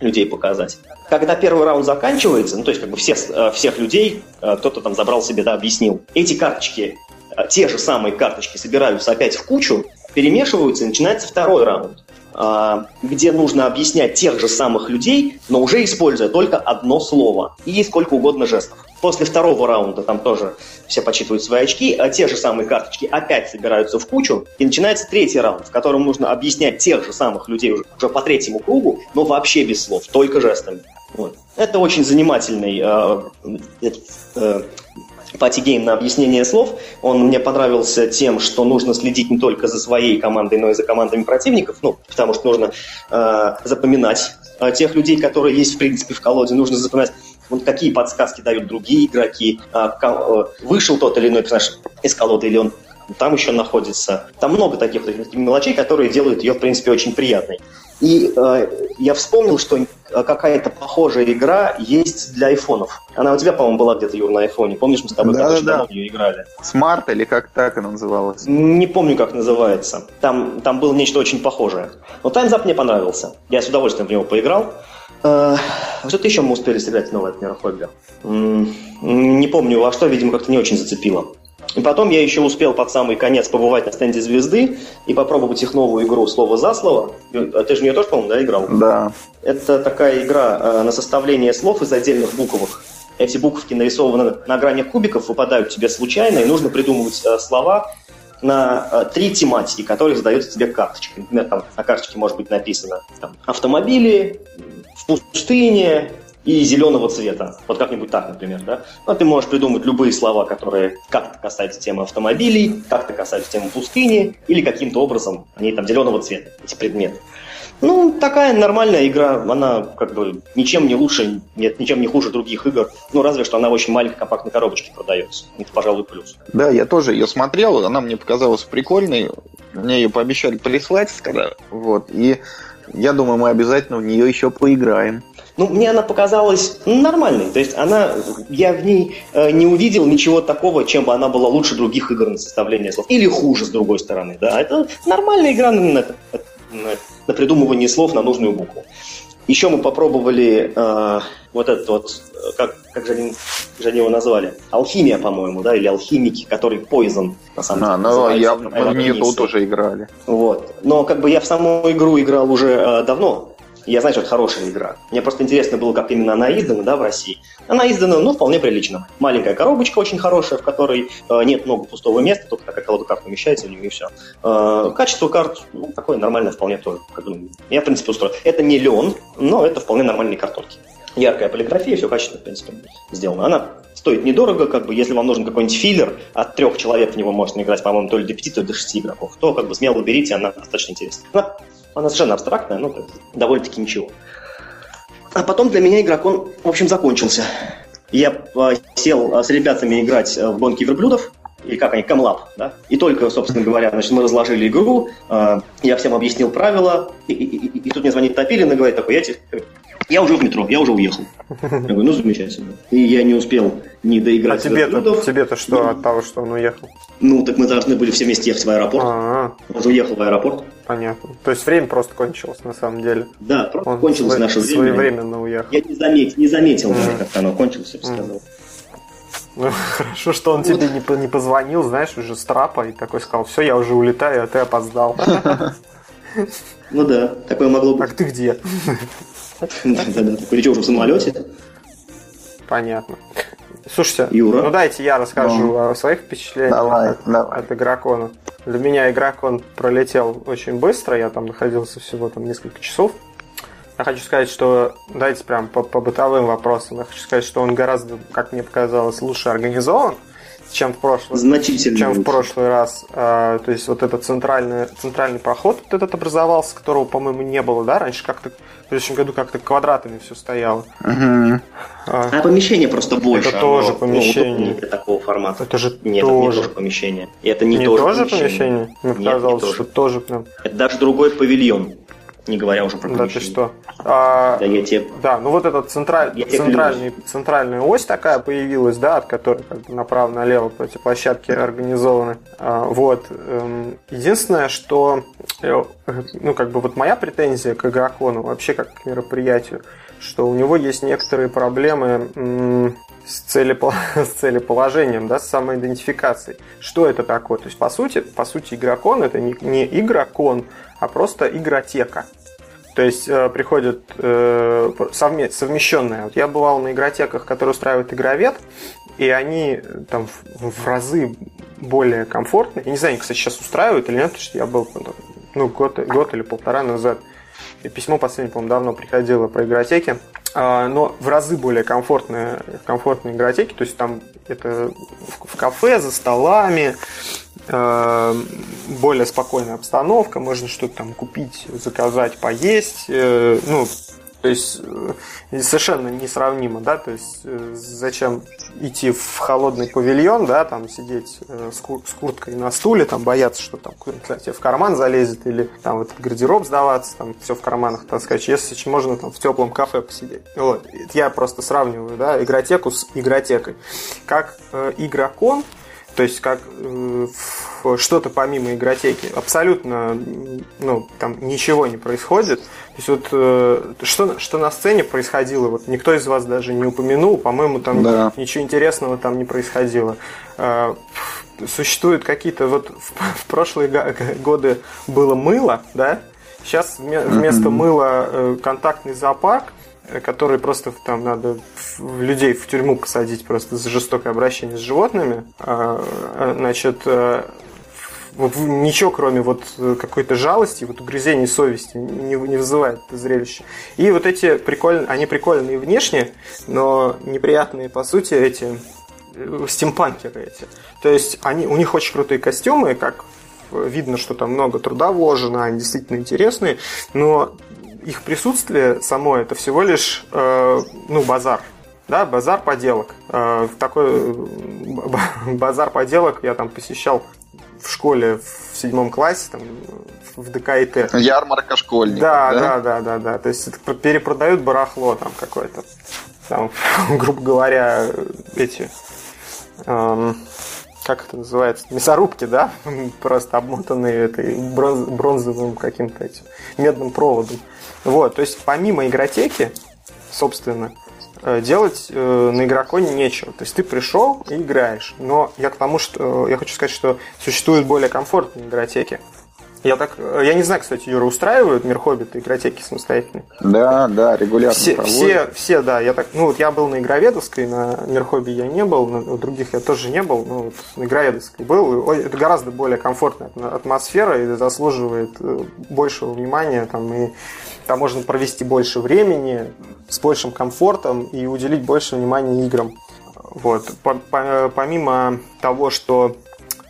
людей показать. Когда первый раунд заканчивается, ну то есть как бы все, э, всех людей кто-то там забрал себе, да, объяснил. Эти карточки, те же самые карточки собираются опять в кучу, перемешиваются, и начинается второй раунд где нужно объяснять тех же самых людей, но уже используя только одно слово и сколько угодно жестов. После второго раунда там тоже все подсчитывают свои очки, а те же самые карточки опять собираются в кучу, и начинается третий раунд, в котором нужно объяснять тех же самых людей уже, уже по третьему кругу, но вообще без слов, только жестами. Вот. Это очень занимательный э, э, party game на объяснение слов. Он мне понравился тем, что нужно следить не только за своей командой, но и за командами противников, ну, потому что нужно э, запоминать э, тех людей, которые есть, в принципе, в колоде, нужно запоминать вот какие подсказки дают другие игроки, а, э, вышел тот или иной персонаж из колоды, или он там еще находится. Там много таких, таких мелочей, которые делают ее, в принципе, очень приятной. И э, я вспомнил, что какая-то похожая игра есть для айфонов. Она у тебя, по-моему, была где-то, Юр, на айфоне. Помнишь, мы с тобой да, да, да. в нее играли? Смарт или как так она называлась? Не помню, как называется. Там, там было нечто очень похожее. Но Time's мне понравился. Я с удовольствием в него поиграл. Э, что-то еще мы успели сыграть новое от Мира Не помню, во что, видимо, как-то не очень зацепило. И потом я еще успел под самый конец побывать на стенде звезды и попробовать их новую игру слово за слово. А ты же в нее тоже, по-моему, да, играл? Да. Это такая игра э, на составление слов из отдельных буквок. Эти буковки нарисованы на гранях кубиков, выпадают тебе случайно, и нужно придумывать э, слова на три тематики, которые задается тебе карточкой. Например, там на карточке может быть написано там, автомобили, в пустыне, и зеленого цвета. Вот как-нибудь так, например, да? Но ты можешь придумать любые слова, которые как-то касаются темы автомобилей, как-то касаются темы пустыни, или каким-то образом они там зеленого цвета, эти предметы. Ну, такая нормальная игра, она как бы ничем не лучше, нет, ничем не хуже других игр, ну, разве что она в очень маленькой компактной коробочке продается. Это, пожалуй, плюс. Да, я тоже ее смотрел, она мне показалась прикольной, мне ее пообещали прислать, когда, вот, и я думаю, мы обязательно в нее еще поиграем. Ну, мне она показалась нормальной. То есть она, я в ней э, не увидел ничего такого, чем бы она была лучше других игр на составление слов. Или хуже, с другой стороны. Да? Это нормальная игра на, на, на, придумывание слов на нужную букву. Еще мы попробовали э, вот этот вот, как, как же, они, же они его назвали? Алхимия, по-моему, да, или алхимики, который Poison, на самом а, деле. Ну, я, мы в нее тоже играли. Вот. Но как бы я в саму игру играл уже э, давно, я знаю, что это хорошая игра. Мне просто интересно было, как именно она издана, да, в России. Она издана, ну, вполне прилично. Маленькая коробочка очень хорошая, в которой э, нет много пустого места, только такая колода карт помещается в нее и все. Э, качество карт, ну, такое нормальное вполне тоже. Как я, в принципе, устроен. Это не лен, но это вполне нормальные картонки. Яркая полиграфия, все качественно, в принципе, сделано. Она стоит недорого, как бы, если вам нужен какой-нибудь филлер, от трех человек в него можно играть, по-моему, то ли до пяти, то ли до шести игроков, то как бы смело берите, она достаточно интересная. Она она совершенно абстрактная, но довольно-таки ничего. А потом для меня игрокон, в общем, закончился. Я э, сел э, с ребятами играть в гонки верблюдов, или как они, камлап, да? И только, собственно говоря, значит, мы разложили игру, э, я всем объяснил правила, и, и, и, и тут мне звонит Топилин и говорит такой, я, тебе, я уже в метро, я уже уехал. Я говорю, ну замечательно. И я не успел не доиграть а тебе-то, тебе-то что от того, что он уехал? Ну, так мы должны были все вместе ехать в аэропорт. А-а-а. Он же уехал в аэропорт. Понятно. То есть время просто кончилось на самом деле. Да, просто он кончилось свой, наше время. Своевременно уехал. Я не, замет, не заметил, mm. как оно кончилось, я бы сказал. Ну, хорошо, что он тебе не, не позвонил, знаешь, уже с трапа и такой сказал, все, я уже улетаю, а ты опоздал. Ну да, такое могло быть. Так ты где? Да-да-да, такой уже в самолете. Понятно. Слушайте, Юра. ну дайте я расскажу ну, о своих впечатлениях давай, от, давай. от игрокона. Для меня игрокон пролетел очень быстро, я там находился всего там несколько часов. Я хочу сказать, что давайте прям по, по бытовым вопросам. Я хочу сказать, что он гораздо, как мне показалось, лучше организован, чем в прошлый, Значительно чем в прошлый раз. А, то есть вот этот центральный, центральный проход вот этот образовался, которого, по-моему, не было, да? Раньше как-то в следующем году как-то квадратами все стояло. Угу. А, а помещение просто больше. Это тоже помещение. для такого формата. Это же Нет, тоже. это не тоже помещение. И это не, не тоже, тоже помещение. помещение? Мне Нет, показалось, не что тоже. тоже прям. Это даже другой павильон не говоря уже про Да помещение. ты что? А, Да, я тебе... да, ну вот эта централь, Я центральный, центральная ось такая появилась, да, от которой как бы направо-налево по эти площадки организованы. А, вот. эм, Единственное, что, э, ну, как бы вот моя претензия к игрокону, вообще как к мероприятию, что у него есть некоторые проблемы с, целепо- с целеположением, да, с самоидентификацией. Что это такое? То есть, по сути, по сути, игрокон это не, не игрокон, а просто игротека. То есть э, приходят э, совме- совмещенные. Вот я бывал на игротеках, которые устраивает игровед, и они э, там в, в разы более комфортные. Я не знаю, они, кстати, сейчас устраивают или нет, потому что я был ну, год, год или полтора назад. Письмо последнее, по-моему, давно приходило про игротеки. А, но в разы более комфортные, комфортные игротеки. То есть там это в, в кафе, за столами, э, более спокойная обстановка, можно что-то там купить, заказать, поесть. Э, ну, то есть э, совершенно несравнимо, да, то есть э, зачем идти в холодный павильон, да, там сидеть э, с, кур- с курткой на стуле, там бояться, что там тебе в карман залезет, или там в этот гардероб сдаваться, там все в карманах таскать, если можно там в теплом кафе посидеть. Вот. Я просто сравниваю, да, игротеку с игротекой. Как игрокон, то есть как что-то помимо игротеки, абсолютно ну, там ничего не происходит. То есть вот э, что, что на сцене происходило, вот никто из вас даже не упомянул, по-моему, там Да. ничего интересного там не происходило. Э, Существуют какие-то вот в, в прошлые годы было мыло, да? Сейчас вме- вместо мыла э, контактный зоопарк, который просто там надо людей в тюрьму посадить просто за жестокое обращение с животными. А, э, Значит, э, ничего, кроме вот э, какой-то жалости, вот угрызений совести не, не вызывает это зрелище. И вот эти прикольные, они прикольные внешне, но неприятные по сути эти э, стимпанкеры эти. То есть они, у них очень крутые костюмы, как видно, что там много труда вложено, они действительно интересные, но их присутствие само это всего лишь э, ну, базар. Да, базар поделок. Э, такой э, базар поделок я там посещал в школе в седьмом классе, там, в ДКИТ. Ярмарка школьников. Да, да, да, да, да. То есть это про- перепродают барахло там какое-то. Там, грубо говоря, эти эм, как это называется, мясорубки, да, просто обмотанные этой бронз- бронзовым каким-то этим медным проводом. Вот, то есть помимо игротеки, собственно, э, делать э, на игроконе нечего. То есть ты пришел и играешь. Но я к тому, что я хочу сказать, что существуют более комфортные игротеки. Я так, э, я не знаю, кстати, Юра, устраивают мир Хоббита игротеки самостоятельные? Да, да, регулярно Все, проводят. все, все, да. Я так, ну вот я был на Игроведовской, на Мирхобби я не был, на других я тоже не был, но вот на Игроведовской был. Это гораздо более комфортная атмо- атмосфера и заслуживает большего внимания. Там, и там можно провести больше времени с большим комфортом и уделить больше внимания играм. Вот. По- по- Помимо того, что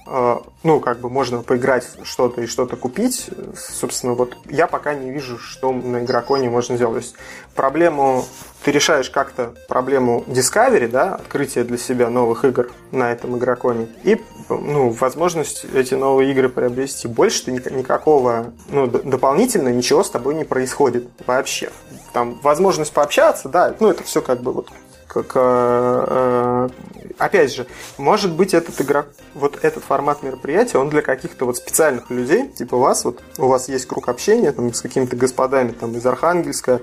э, ну, как бы можно поиграть в что-то и что-то купить. Собственно, вот я пока не вижу, что на игроконе можно сделать. То есть проблему ты решаешь как-то проблему Discovery, да, открытие для себя новых игр на этом игроконе, и ну, возможность эти новые игры приобрести. Больше ты никакого, ну, дополнительно ничего с тобой не происходит вообще. Там возможность пообщаться, да, ну, это все как бы вот как, э, опять же, может быть, этот игрок, вот этот формат мероприятия, он для каких-то вот специальных людей, типа вас, вот у вас есть круг общения там, с какими-то господами там, из Архангельска,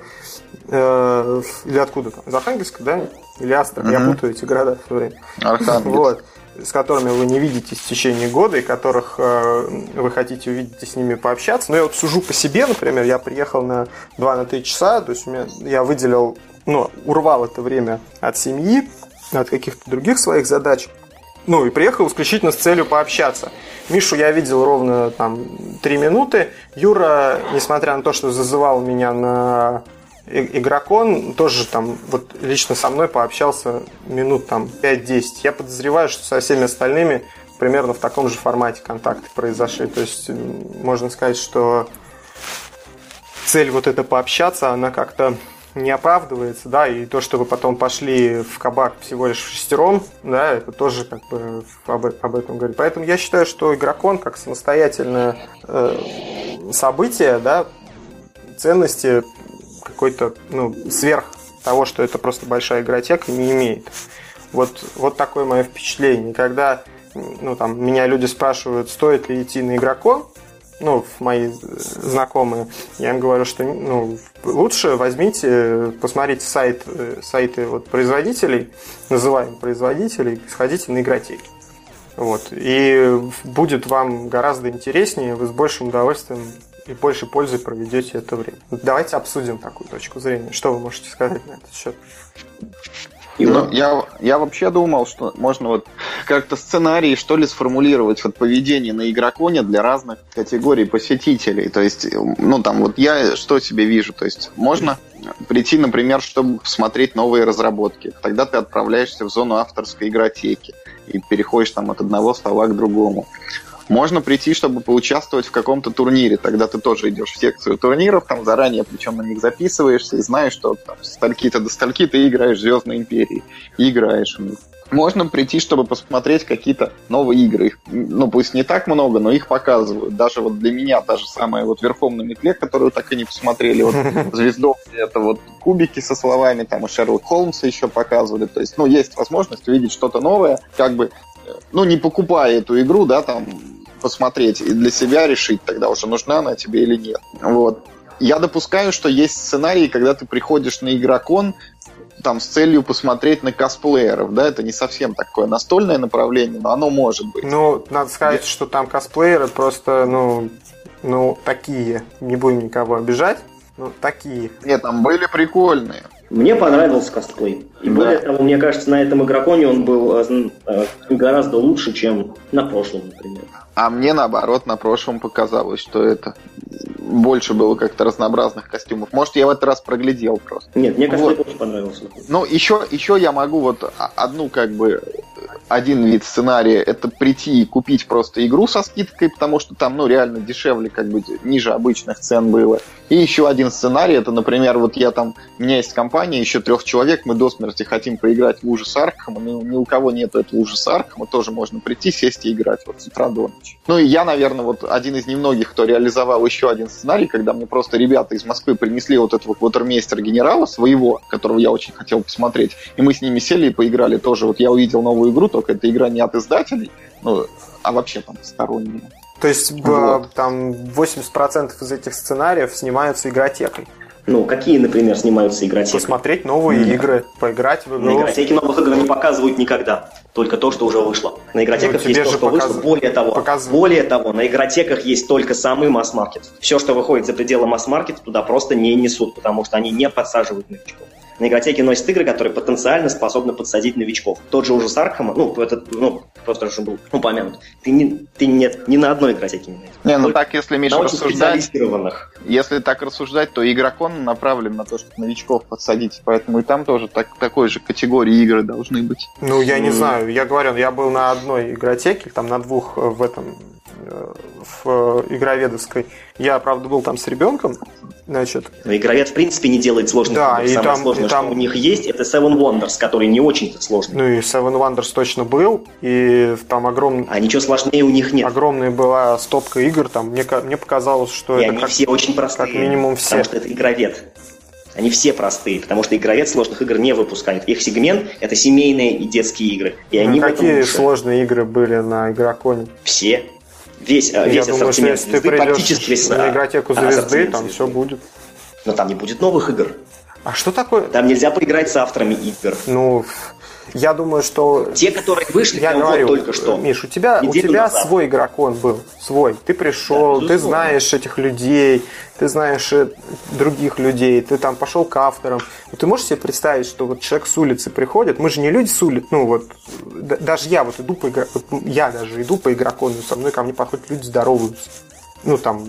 э, или откуда там, из Архангельска, да? Или Астра, угу. я путаю эти города все время. Архангельск. Вот с которыми вы не видитесь в течение года и которых э, вы хотите увидеть и с ними пообщаться. Но я вот сужу по себе, например, я приехал на 2-3 часа, то есть у меня, я выделил ну, урвал это время от семьи, от каких-то других своих задач. Ну, и приехал исключительно с целью пообщаться. Мишу я видел ровно там три минуты. Юра, несмотря на то, что зазывал меня на игрокон, тоже там вот лично со мной пообщался минут там 5-10. Я подозреваю, что со всеми остальными примерно в таком же формате контакты произошли. То есть можно сказать, что цель вот это пообщаться, она как-то не оправдывается, да, и то, что вы потом пошли в кабак всего лишь шестером, да, это тоже как бы об, об этом говорит. Поэтому я считаю, что игрокон как самостоятельное э, событие, да, ценности какой-то, ну, сверх того, что это просто большая игротека, не имеет. Вот, вот такое мое впечатление. Когда ну, там, меня люди спрашивают, стоит ли идти на игрокон, ну, мои знакомые, я им говорю, что ну, лучше возьмите, посмотрите сайт, э, сайты вот производителей, называемых производителей, сходите на игротеки. Вот. И будет вам гораздо интереснее, вы с большим удовольствием и больше пользы проведете это время. Давайте обсудим такую точку зрения. Что вы можете сказать на этот счет? Ну, я, я вообще думал, что можно вот как-то сценарий, что ли, сформулировать вот поведение на игроконе для разных категорий посетителей. То есть, ну, там вот я что себе вижу. То есть, можно прийти, например, чтобы посмотреть новые разработки. Тогда ты отправляешься в зону авторской игротеки и переходишь там от одного стола к другому. Можно прийти, чтобы поучаствовать в каком-то турнире. Тогда ты тоже идешь в секцию турниров, там заранее, причем на них записываешься и знаешь, что там, стальки-то до стальки ты играешь в Звездной Империи. И играешь в них. Можно прийти, чтобы посмотреть какие-то новые игры. Их, ну, пусть не так много, но их показывают. Даже вот для меня та же самая вот верхом на метле, которую так и не посмотрели. Вот звездов это вот кубики со словами, там и Шерлок Холмса еще показывали. То есть, ну, есть возможность увидеть что-то новое, как бы, э, ну, не покупая эту игру, да, там, посмотреть и для себя решить тогда уже нужна она тебе или нет. Вот. Я допускаю, что есть сценарии, когда ты приходишь на игрокон там с целью посмотреть на косплееров, да, это не совсем такое настольное направление, но оно может быть. Ну, надо сказать, Я... что там косплееры просто, ну, ну, такие, не будем никого обижать, ну, такие. Нет, там были прикольные. Мне понравился косплей. И да. более того, мне кажется, на этом игроконе он был э, э, гораздо лучше, чем на прошлом, например. А мне наоборот на прошлом показалось, что это больше было как-то разнообразных костюмов. Может, я в этот раз проглядел просто. Нет, мне кажется, вот. очень понравился. Ну, еще, еще я могу вот одну как бы один вид сценария это прийти и купить просто игру со скидкой, потому что там, ну, реально дешевле, как бы ниже обычных цен было. И еще один сценарий, это, например, вот я там, у меня есть компания, еще трех человек, мы до смерти хотим поиграть в ужас Аркхема, но ни у кого нет этого ужаса Аркхема, тоже можно прийти, сесть и играть вот с утра до ночи. Ну и я, наверное, вот один из немногих, кто реализовал еще один сценарий, когда мне просто ребята из Москвы принесли вот этого квотермейстера генерала своего, которого я очень хотел посмотреть, и мы с ними сели и поиграли тоже. Вот я увидел новую игру, только эта игра не от издателей, ну, а вообще там сторонние. То есть вот. там 80% из этих сценариев снимаются игротекой. Ну, какие, например, снимаются игротекой? Посмотреть новые mm. игры, поиграть в игру. На игротеке новых игр не показывают никогда. Только то, что уже вышло. На игротеках ну, есть то, что показ... вышло. Более того, показ... более того, на игротеках есть только самый масс-маркет. Все, что выходит за пределы масс-маркета, туда просто не несут, потому что они не подсаживают новичков. На игротеке носят игры, которые потенциально способны подсадить новичков. Тот же ужас Аркхема, ну, этот, ну, просто уже был упомянут. Ты, не, ты нет ни на одной игротеке не найдешь. Не, ну так, если, Миша, рассуждать, если так рассуждать, то игрокон направлен на то, чтобы новичков подсадить, поэтому и там тоже так, такой же категории игры должны быть. Ну, я не М. знаю, я говорю, я был на одной игротеке, там на двух э, в этом в э, игроведовской. Я, правда, был там с ребенком, значит, Но игровед, в принципе, не делает сложных Да, игр. и Самое там- сложное, и там- что у них есть, это Seven Wonders, который не очень-то сложный. ну и Seven Wonders точно был, и там огромный А ничего сложнее у них нет. Огромная была стопка игр, там мне, мне показалось, что И это они как- все очень простые. как минимум все. Потому что это игровед. Они все простые, потому что игровед сложных игр не выпускает. Их сегмент — это семейные и детские игры. И Ну, они какие сложные игры были на игроконе. Все. Весь, э, Я весь думаю, что ассортимент ты звезды, практически весь на а, игротеку а, звезды, ассортимент там звезды. все будет. Но там не будет новых игр. А что такое? Там нельзя поиграть с авторами игр. Ну, я думаю, что Те, которые вышли я прям вот говорю, только что. Миш, у тебя, у тебя назад. свой игрокон был, свой. Ты пришел, Да, ты знаешь этих людей, ты знаешь э, других людей, ты там пошел к авторам. Ты можешь себе представить, что вот человек с улицы приходит, мы же не люди с улицы, ну вот, даже я вот иду по вот я даже иду по игрокону, со мной ко мне подходят люди здороваются. Ну, там,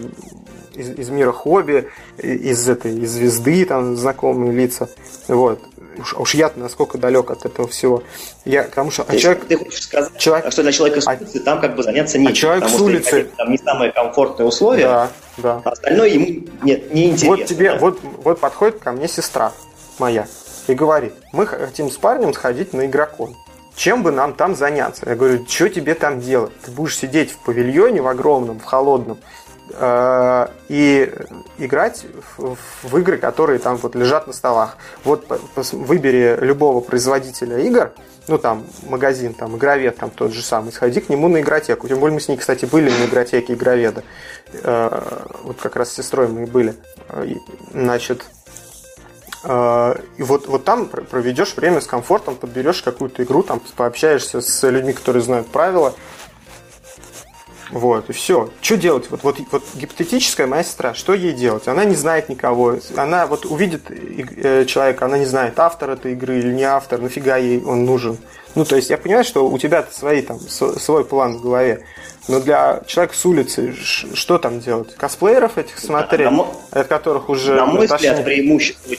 из, из мира хобби, из этой, из звезды, там, знакомые лица. Вот. Уж, уж я-то насколько далек от этого всего. Я, потому что, То а есть человек, Ты хочешь сказать, человек- что для человека с А- улицы там как бы заняться нечем. человек потому с что улицы- игротека Там не самые комфортные условия, Да, да. а остальное ему нет, не интересно. Вот тебе, да. вот, вот подходит ко мне сестра моя и говорит, мы хотим с парнем сходить на игрокон. Чем бы нам там заняться? Я говорю, что тебе там делать? Ты будешь сидеть в павильоне в огромном, в холодном, и играть в, игры, которые там вот лежат на столах. Вот выбери любого производителя игр, ну там магазин, там игровед, там тот же самый, сходи к нему на игротеку. Тем более мы с ней, кстати, были на игротеке игроведа. Э, вот как раз с сестрой мы и были. Э, Значит, э, и вот, вот там пр- проведешь время с комфортом, подберешь какую-то игру, там пообщаешься с людьми, которые знают правила. Вот, и все. Что делать? Вот, вот, вот гипотетическая моя сестра, что ей делать? Она не знает никого. Она вот увидит э, человека, она не знает, автор этой игры или не автор, нафига ей он нужен. Ну, то есть я понимаю, что у тебя свои там, свой план в голове. Но для человека с улицы что там делать? Косплееров этих смотреть, на от которых уже На мой взгляд, преимущество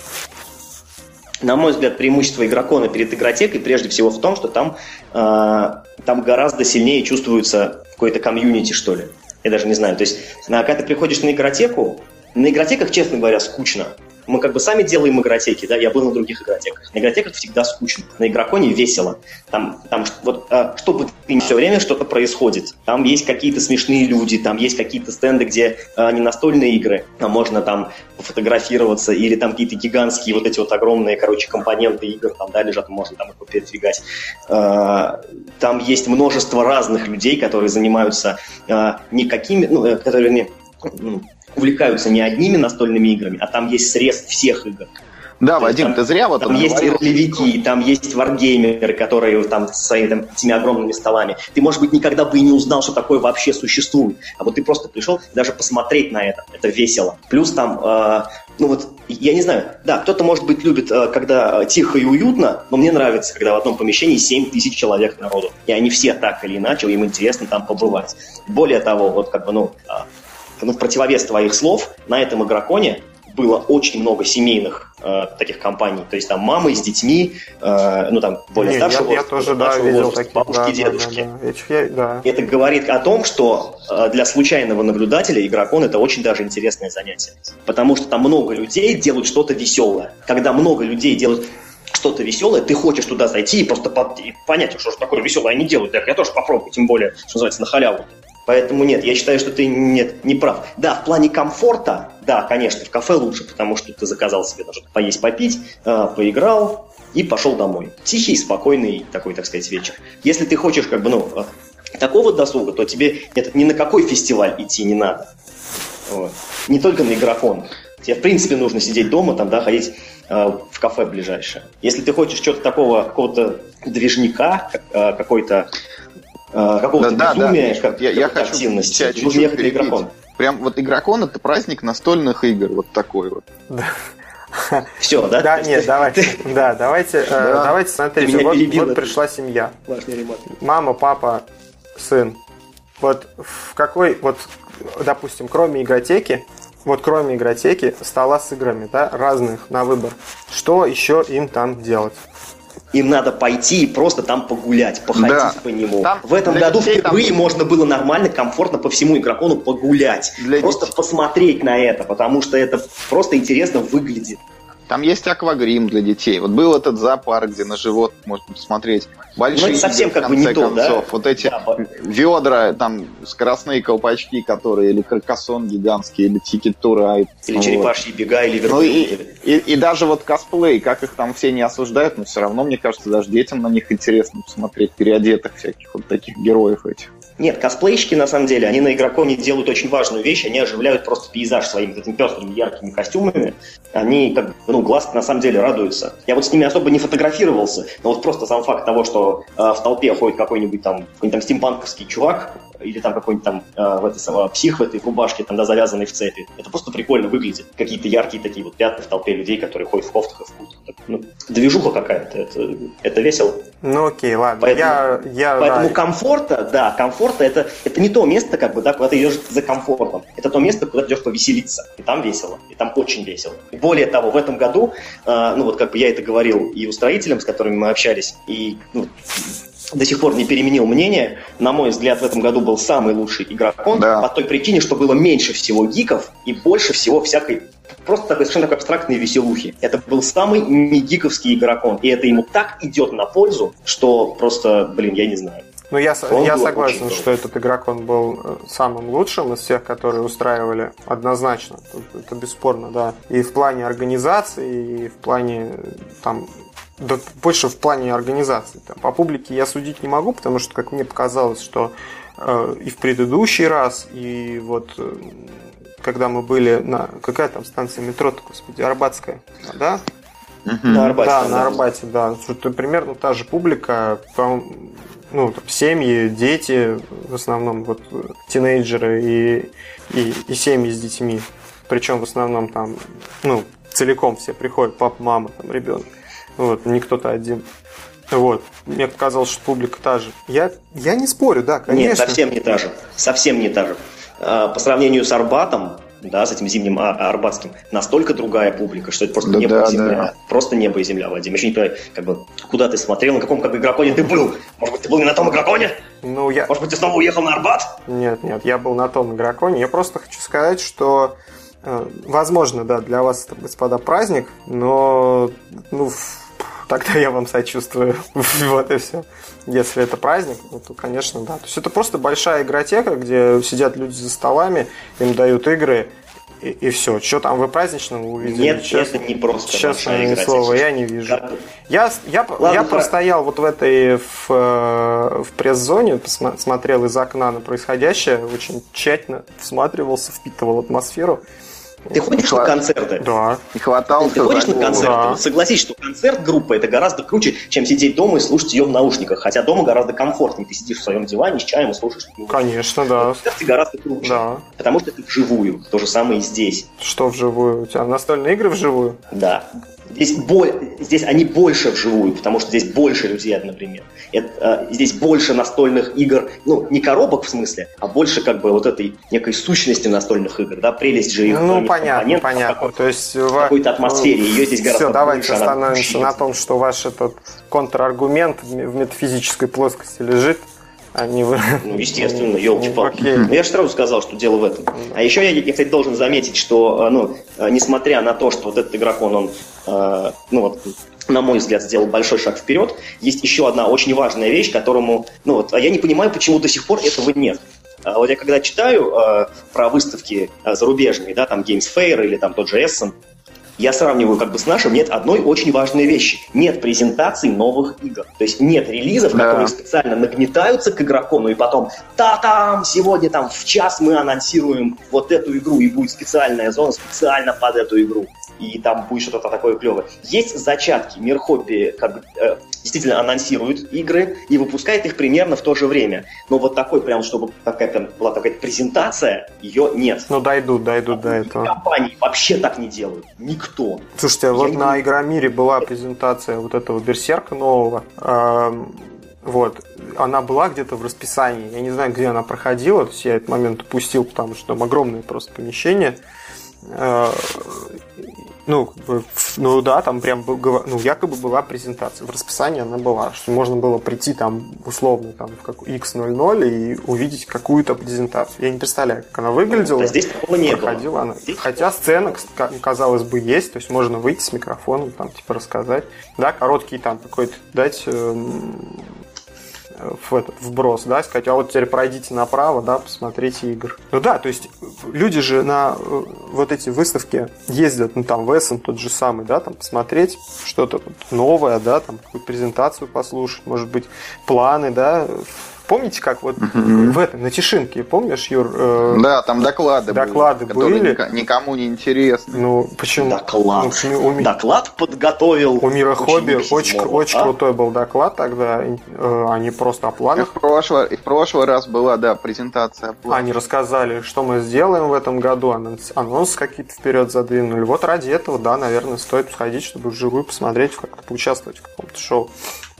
на мой взгляд, преимущество игрокона перед игротекой прежде всего в том, что там, э, там гораздо сильнее чувствуется какое-то комьюнити, что ли. Я даже не знаю. То есть, когда ты приходишь на игротеку, на игротеках, честно говоря, скучно. Мы как бы сами делаем игротеки, да, я был на других игротеках. На игротеках всегда скучно, на игроконе весело. Там, там вот, а, что бы ты все время что-то происходит. Там есть какие-то смешные люди, там есть какие-то стенды, где а, не настольные игры, а можно там пофотографироваться, или там какие-то гигантские вот эти вот огромные, короче, компоненты игр там, да, лежат, можно там их передвигать. А, Там есть множество разных людей, которые занимаются а, какими, ну, э, не, м, увлекаются не одними настольными играми, а там есть срез всех игр. Да, То Вадим, там- ты зря вот Там есть и ролевики, там есть варгеймеры, которые там с своими там, этими огромными столами. Ты, может быть, никогда бы и не узнал, что такое вообще существует. А вот ты просто пришел даже посмотреть на это. Это весело. Плюс там, э, ну вот, я не знаю, да, кто-то, может быть, любит, э, когда э, тихо и уютно, но мне нравится, когда в одном помещении 7 тысяч человек народу. И они все так или иначе, им интересно там побывать. Более того, вот как бы, ну, а, ну, в противовес твоих слов, на этом игроконе было очень много семейных э, таких компаний. То есть там мамы с детьми, э, ну там более Не, старшего я, я возраста, тоже, да, видел возраста, такие. бабушки, да, дедушки. да, да. Я- да. Это говорит о том, что э, для случайного наблюдателя игрокон это очень даже интересное занятие. Потому что там много людей делают что-то веселое. Когда много людей делают что-то веселое, ты хочешь туда зайти и просто под- и понять, что же такое веселое они делают. Так я тоже попробую, тем более, что называется, на халяву. Поэтому нет, я считаю, что ты нет, не прав. Да, в плане комфорта, да, конечно, в кафе лучше, потому что ты заказал себе даже поесть, попить, э, поиграл и пошел домой. Тихий, спокойный такой, так сказать, вечер. Если ты хочешь, как бы, ну, э, такого досуга, то тебе это ни на какой фестиваль идти не надо. Вот. Не только на игрокон. Тебе, в принципе, нужно сидеть дома, там, да, ходить э, в кафе ближайшее. Если ты хочешь что-то такого, какого-то движника, э, какой-то э, какого-то Да, да, да. безумия, как, Я, я хочу активности, тебя нужно чуть-чуть ехать на игрокон. Прям вот игрокон это праздник настольных игр, вот такой вот. Все, да? Да, нет, давайте, да, давайте, э, давайте, смотрите, вот, вот пришла семья. Мама, папа, сын. Вот в какой, вот, допустим, кроме игротеки, вот кроме игротеки, стола с играми, да, разных на выбор, что еще им там делать? Им надо пойти и просто там погулять, походить да. по нему. Там в этом году впервые там... можно было нормально, комфортно по всему игрокону погулять. Для просто детей. посмотреть на это, потому что это просто интересно выглядит. Там есть аквагрим для детей. Вот был этот зоопарк, где на животных можно посмотреть. Большие ну, это совсем как бы не то, да? Вот эти да, ведра, там, скоростные колпачки, которые, или каркасон гигантский, или тикет турайт. Или вот. черепашьи бега, или Ну и, и, и даже вот косплей, как их там все не осуждают, но все равно, мне кажется, даже детям на них интересно посмотреть, переодетых всяких вот таких героев этих. Нет, косплейщики, на самом деле, они на игроконе делают очень важную вещь, они оживляют просто пейзаж своими этими пестрыми, яркими костюмами. Они, как ну, глаз на самом деле радуется. Я вот с ними особо не фотографировался, но вот просто сам факт того, что э, в толпе ходит какой-нибудь там, какой-нибудь там стимпанковский чувак, или там какой-нибудь там э, в этой, э, псих в этой рубашке, там, да, завязанный в цепи. Это просто прикольно выглядит. Какие-то яркие такие вот пятна в толпе людей, которые ходят в кофтах и в куртках. Ну, движуха какая-то, это, это весело. Ну окей, ладно. Поэтому, я, я, поэтому да. комфорта, да, комфорта это, это не то место, как бы, да, куда ты идешь за комфортом. Это то место, куда ты идешь повеселиться. И там весело. И там очень весело. Более того, в этом году, э, ну вот как бы я это говорил и устроителям, с которыми мы общались, и ну, до сих пор не переменил мнение. На мой взгляд, в этом году был самый лучший игрокон да. по той причине, что было меньше всего гиков и больше всего всякой просто такой совершенно такой абстрактной веселухи. Это был самый не гиковский игрокон, и это ему так идет на пользу, что просто, блин, я не знаю. Ну, я, я согласен, что этот игрок он был э, самым лучшим из всех, которые устраивали однозначно. Это бесспорно, да. И в плане организации, и в плане там да, больше в плане организации. Там, по публике я судить не могу, потому что, как мне показалось, что э, и в предыдущий раз, и вот э, когда мы были на... Какая там станция метро-то, господи, Арбатская, да? На Арбате. Да, на Арбате, да. Что-то примерно та же публика, ну, там, семьи, дети, в основном вот тинейджеры и, и, и семьи с детьми. Причем в основном там, ну, целиком все приходят, папа, мама, там, ребенок. Вот, не кто-то один. Вот. Мне показалось, что публика та же. Я, я не спорю, да, конечно. Нет, совсем не та же. Совсем не та же. А, по сравнению с Арбатом, да, с этим зимним а, Арбатским, настолько другая публика, что это просто да, небо да, и земля. Да. Просто небо и земля, Вадим. Еще не понимаю, как бы, куда ты смотрел, на каком как бы, игроконе ты был. Может быть, ты был не на том игроконе? Ну, я... Может быть, ты снова уехал на Арбат? Нет, нет, я был на том игроконе. Я просто хочу сказать, что э, Возможно, да, для вас это, господа, праздник, но ну, тогда я вам сочувствую. вот и все. Если это праздник, ну, то, конечно, да. То есть это просто большая игротека, где сидят люди за столами, им дают игры, и, и все. Что там вы праздничного увидели? Нет, честно, это не просто Честное слово, я не вижу. Я, я, Ладно, я простоял вот в этой в, э, в пресс-зоне, смотрел из окна на происходящее, очень тщательно всматривался, впитывал атмосферу. Ты ходишь на концерты? Да. Не хватало. Ты ходишь на концерты? Да. Согласись, что концерт группа это гораздо круче, чем сидеть дома и слушать ее в наушниках. Хотя дома гораздо комфортнее. Ты сидишь в своем диване с чаем и слушаешь. Конечно, да. Концерты гораздо круче. Да. Потому что это вживую. То же самое и здесь. Что вживую? У тебя настольные игры вживую? Да. Здесь, боль, здесь они больше вживую, потому что здесь больше людей одновременно. Это, э, здесь больше настольных игр, ну, не коробок в смысле, а больше как бы вот этой некой сущности настольных игр, да, прелесть же их. Ну, понятно, понятно. То есть в какой-то атмосфере, ее здесь гораздо Все, давайте больше, остановимся на том, что ваш этот контраргумент в метафизической плоскости лежит. Они вы... Ну, естественно, елки-палки. Okay. Ну, я же сразу сказал, что дело в этом. А еще я, я, кстати, должен заметить, что, э, ну, э, несмотря на то, что вот этот игрокон, он, э, ну, вот, на мой взгляд, сделал большой шаг вперед, есть еще одна очень важная вещь, которому, ну, вот, а я не понимаю, почему до сих пор этого нет. А вот я когда читаю э, про выставки э, зарубежные, да, там Games Fair или там тот же Essen, я сравниваю как бы с нашим, нет одной очень важной вещи. Нет презентаций новых игр. То есть нет релизов, да. которые специально нагнетаются к игроку, ну и потом, та-там, сегодня там в час мы анонсируем вот эту игру, и будет специальная зона специально под эту игру. И там будет что-то такое клевое. Есть зачатки. Мир хобби как бы, э, действительно анонсирует игры и выпускает их примерно в то же время. Но вот такой прям, чтобы такая прям была такая презентация, ее нет. Ну дойдут, дойдут до этого. Компании вообще так не делают. Никто. Слушайте, а вот на Игромире была презентация вот этого Берсерка нового. Вот. Она была где-то в расписании. Я не знаю, где она проходила. То есть я этот момент упустил, потому что там огромное просто помещение. Э, ну, ну да, там прям ну, якобы была презентация. В расписании она была, что можно было прийти там условно там в как X00 и увидеть какую-то презентацию. Я не представляю, как она выглядела. Да, здесь такого не было. Она. Здесь Хотя сцена, казалось бы, есть, то есть можно выйти с микрофоном, там, типа, рассказать. Да, короткий там какой-то дать эм, в этот вброс, да, сказать, а вот теперь пройдите направо, да, посмотрите игр. Ну да, то есть люди же на э, вот эти выставки ездят, ну там в Эссен тот же самый, да, там посмотреть что-то новое, да, там какую-то презентацию послушать, может быть, планы, да, Помните, как вот mm-hmm. в этом, на Тишинке, помнишь, Юр? Э, да, там доклады, доклады были, были. никому не интересны. Ну, почему? Доклад. Ну, у, доклад подготовил. У Мира Хобби очень, очень а? крутой был доклад тогда. Э, они просто о планах. И в, прошлый, и в прошлый раз была, да, презентация. Они рассказали, что мы сделаем в этом году, анонс, анонс какие-то вперед задвинули. Вот ради этого, да, наверное, стоит сходить, чтобы вживую посмотреть, как-то поучаствовать в каком-то шоу.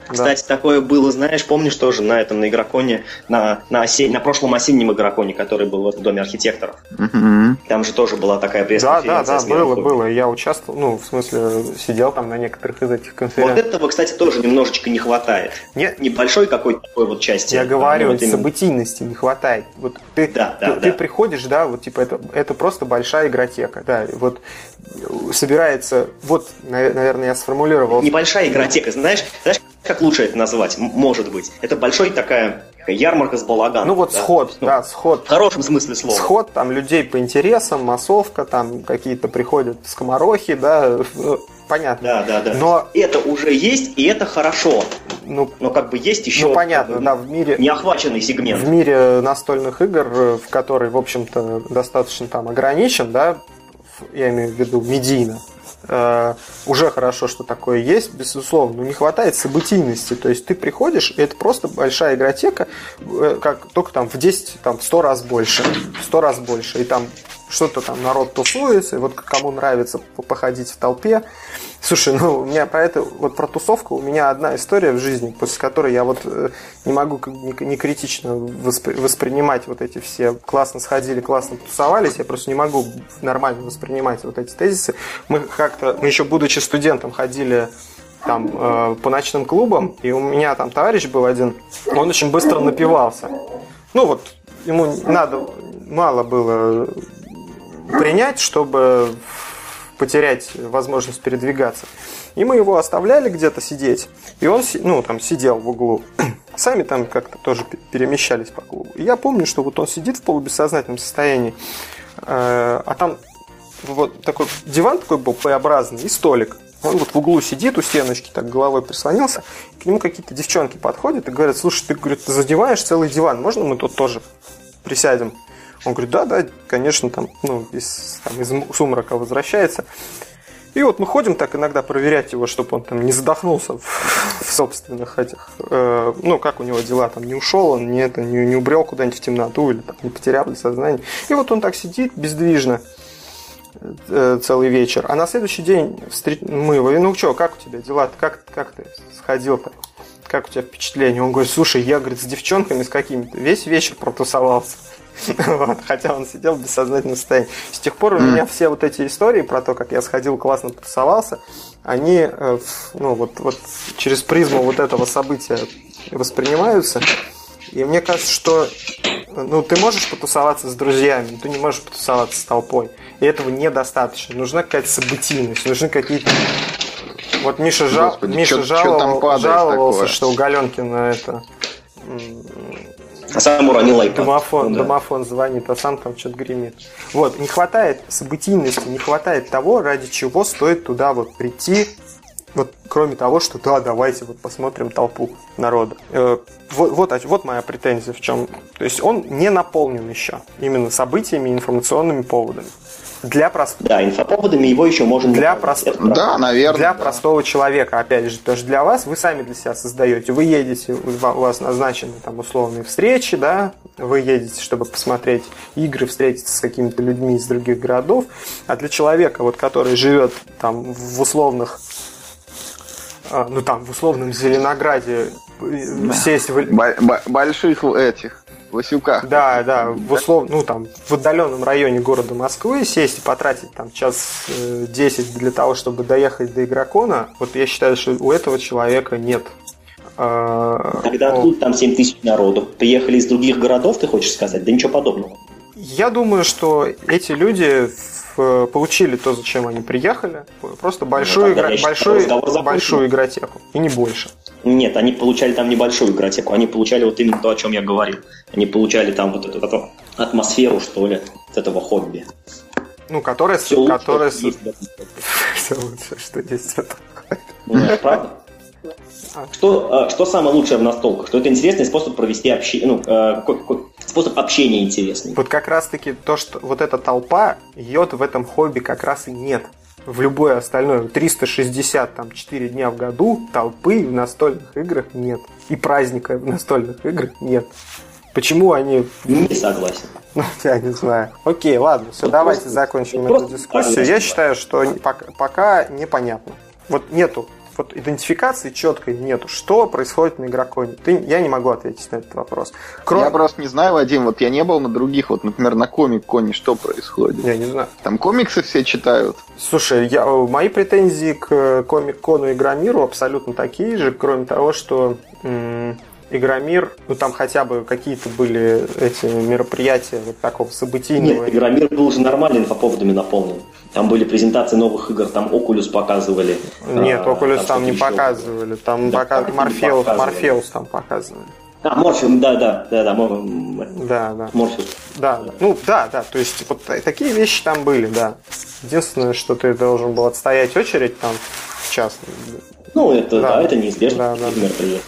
Кстати, такое было, знаешь, помнишь тоже на этом, на игроконе, на, на, осень, на прошлом осеннем игроконе, который был в Доме архитекторов. Mm-hmm. Там же тоже была такая пресс-конференция. Да, да, да, было, было. Я участвовал, ну, в смысле, сидел там на некоторых из этих конференций. Вот этого, кстати, тоже немножечко не хватает. Нет. Небольшой какой-то такой вот части. Я говорю, вот событийности не хватает. Вот ты, да, да, ты, да. ты приходишь, да, вот типа это, это просто большая игротека, да, вот собирается, вот, наверное, я сформулировал. Небольшая игротека, знаешь, знаешь, как лучше это назвать? Может быть. Это большой такая ярмарка с балаганом. Ну вот да? сход, ну, да, сход. В хорошем смысле слова. Сход, там людей по интересам, массовка, там какие-то приходят скоморохи, да, понятно. Да, да, да. Но это уже есть, и это хорошо. Ну, но как бы есть еще ну, понятно, да, в мире неохваченный сегмент. В мире настольных игр, в который, в общем-то, достаточно там ограничен, да, я имею в виду медийно, э, уже хорошо, что такое есть, безусловно, но не хватает событийности. То есть ты приходишь, и это просто большая игротека, э, как только там в 10, там, в 100 раз больше. В 100 раз больше. И там что-то там народ тусуется, и вот кому нравится походить в толпе. Слушай, ну у меня про это, вот про тусовку, у меня одна история в жизни, после которой я вот э, не могу не критично воспри, воспринимать вот эти все классно сходили, классно тусовались, я просто не могу нормально воспринимать вот эти тезисы. Мы как-то, мы еще будучи студентом ходили там э, по ночным клубам, и у меня там товарищ был один, он очень быстро напивался. Ну вот, ему надо, мало было принять, чтобы потерять возможность передвигаться. И мы его оставляли где-то сидеть, и он ну, там сидел в углу. Сами там как-то тоже перемещались по клубу. И я помню, что вот он сидит в полубессознательном состоянии, э, а там вот такой диван такой был П-образный и столик. Он вот в углу сидит, у стеночки так головой прислонился, к нему какие-то девчонки подходят и говорят, слушай, ты, говорит, задеваешь целый диван, можно мы тут тоже присядем? Он говорит, да, да, конечно, там, ну, из, там, из сумрака возвращается. И вот мы ходим так иногда проверять его, чтобы он там не задохнулся в, в собственных этих, э, ну, как у него дела, там, не ушел он, не, это, не, не убрел куда-нибудь в темноту или там, не потерял сознание. И вот он так сидит бездвижно э, целый вечер. А на следующий день встреч... мы его, ну что, как у тебя дела? Как, как ты сходил-то? Как у тебя впечатление? Он говорит, слушай, я, говорит, с девчонками с какими-то весь вечер протусовался. Вот, хотя он сидел в бессознательном состоянии. С тех пор у меня все вот эти истории про то, как я сходил, классно потусовался, они э, ну, вот, вот через призму вот этого события воспринимаются. И мне кажется, что ну, ты можешь потусоваться с друзьями, но ты не можешь потусоваться с толпой. И этого недостаточно. Нужна какая-то событийность, нужны какие-то... Вот Миша, жал... Господи, Миша чё, жаловал... чё жаловался, такое? что у Галенкина это а сам уронил iPad. Домофон, ну, да. домофон звонит, а сам там что-то гремит. Вот, не хватает событийности, не хватает того, ради чего стоит туда вот прийти, вот кроме того, что да, давайте вот посмотрим толпу народа. Э, вот, вот, вот моя претензия в чем. То есть он не наполнен еще именно событиями, информационными поводами. Для прост... Да, инфоповодами его еще можно... Для прост... Да, наверное. Для да. простого человека, опять же, тоже для вас, вы сами для себя создаете. Вы едете, у вас назначены там условные встречи, да, вы едете, чтобы посмотреть игры, встретиться с какими-то людьми из других городов. А для человека, вот, который живет там в условных а, ну там в условном Зеленограде да. сесть в... больших этих Васюках. Да, да, в услов... ну там в отдаленном районе города Москвы сесть и потратить там час э, 10 для того, чтобы доехать до игрокона, вот я считаю, что у этого человека нет. А, Тогда О... тут там 7 тысяч народу. Приехали из других городов, ты хочешь сказать? Да ничего подобного. Я думаю, что эти люди получили то, зачем они приехали, просто большую, ну, игра... большую, большую игротеку, и не больше. Нет, они получали там небольшую игротеку, они получали вот именно то, о чем я говорил. Они получали там вот эту, эту атмосферу, что ли, от этого хобби. Ну, которая... Все которая... Лучше, Все лучше, что есть правда? А. Что, а, что самое лучшее в настолках? Что это интересный способ провести общение, ну, а, какой, какой способ общения интересный. Вот как раз-таки то, что вот эта толпа, ее в этом хобби как раз и нет. В любое остальное 360 там 4 дня в году толпы в настольных играх нет. И праздника в настольных играх нет. Почему они... Не согласен. Ну, я не знаю. Окей, ладно, все, ну, давайте просто, закончим эту дискуссию. Я считаю, что пока, пока непонятно. Вот нету вот идентификации четкой нету. Что происходит на игроконе? Ты, я не могу ответить на этот вопрос. Кроме... Я просто не знаю, Вадим, вот я не был на других, вот, например, на комик-коне что происходит? Я не знаю. Там комиксы все читают. Слушай, я, мои претензии к комик-кону Игромиру абсолютно такие же, кроме того, что м- Игромир, ну там хотя бы какие-то были эти мероприятия вот такого событийного. Нет, Игромир был уже нормально инфоповодами наполнен. Там были презентации новых игр, там Oculus показывали. Нет, а, Oculus там, там не показывали, там да, пока... Морфеус, Морфеус там показывали. А, Морфеус, да, да, да, да, да, да. Морфеус. Да, да, ну да, да, то есть вот такие вещи там были, да. Единственное, что ты должен был отстоять очередь там в час. Ну, это, да, да это неизбежно да, да. мероприятие.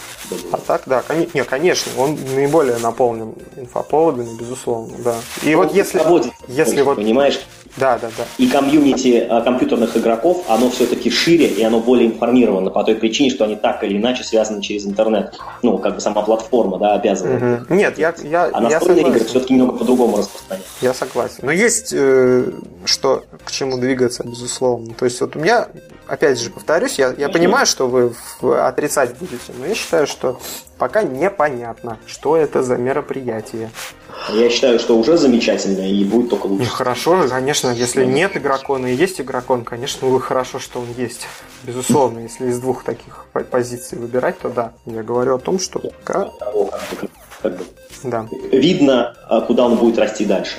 А так, да, кон... не, конечно, он наиболее наполнен инфоповодами, безусловно, да. И он вот если, если вот, понимаешь, да, да, да. И комьюнити а, компьютерных игроков, оно все-таки шире и оно более информировано по той причине, что они так или иначе связаны через интернет. Ну, как бы сама платформа, да, обязана. Угу. Нет, я, я, а настольные игры все-таки немного по-другому распространяются. Я согласен. Но есть э, что к чему двигаться, безусловно. То есть вот у меня, опять же, повторюсь, я, я понимаю, что вы отрицать будете, но я считаю, что пока непонятно, что это за мероприятие. Я считаю, что уже замечательно и будет только лучше. Ну, хорошо, конечно, если нет игрокона и есть игрокон, конечно, ну, хорошо, что он есть. Безусловно, если из двух таких позиций выбирать, то да. Я говорю о том, что пока... Да. Видно, а, куда он будет расти дальше.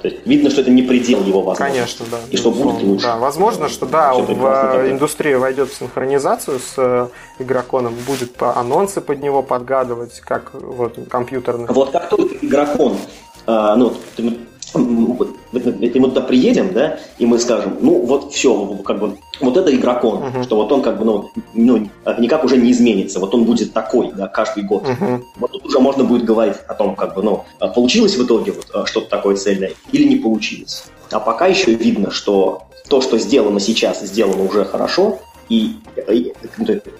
То есть видно, что это не предел его возможностей. Конечно, да. И что будет лучше. Да, возможно, что да, в индустрию войдет в синхронизацию с э, игроконом, будет анонсы под него подгадывать, как вот компьютерных. Вот как только игрокон, э, ну, если мы туда приедем, да, и мы скажем, ну вот все, как бы, вот это игрокон, uh-huh. что вот он как бы, ну, ну, никак уже не изменится, вот он будет такой, да, каждый год. Uh-huh. Вот тут уже можно будет говорить о том, как бы, ну, а получилось в итоге вот а, что-то такое цельное или не получилось. А пока еще видно, что то, что сделано сейчас, сделано уже хорошо, и, и,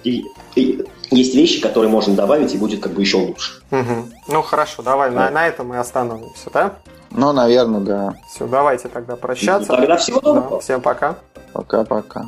и, и есть вещи, которые можно добавить, и будет как бы еще лучше. Угу. Ну хорошо, давай да. на, на этом мы остановимся, да? Ну, наверное, да. Все, давайте тогда прощаться. Тогда всего доброго. Да, всем пока. Пока-пока.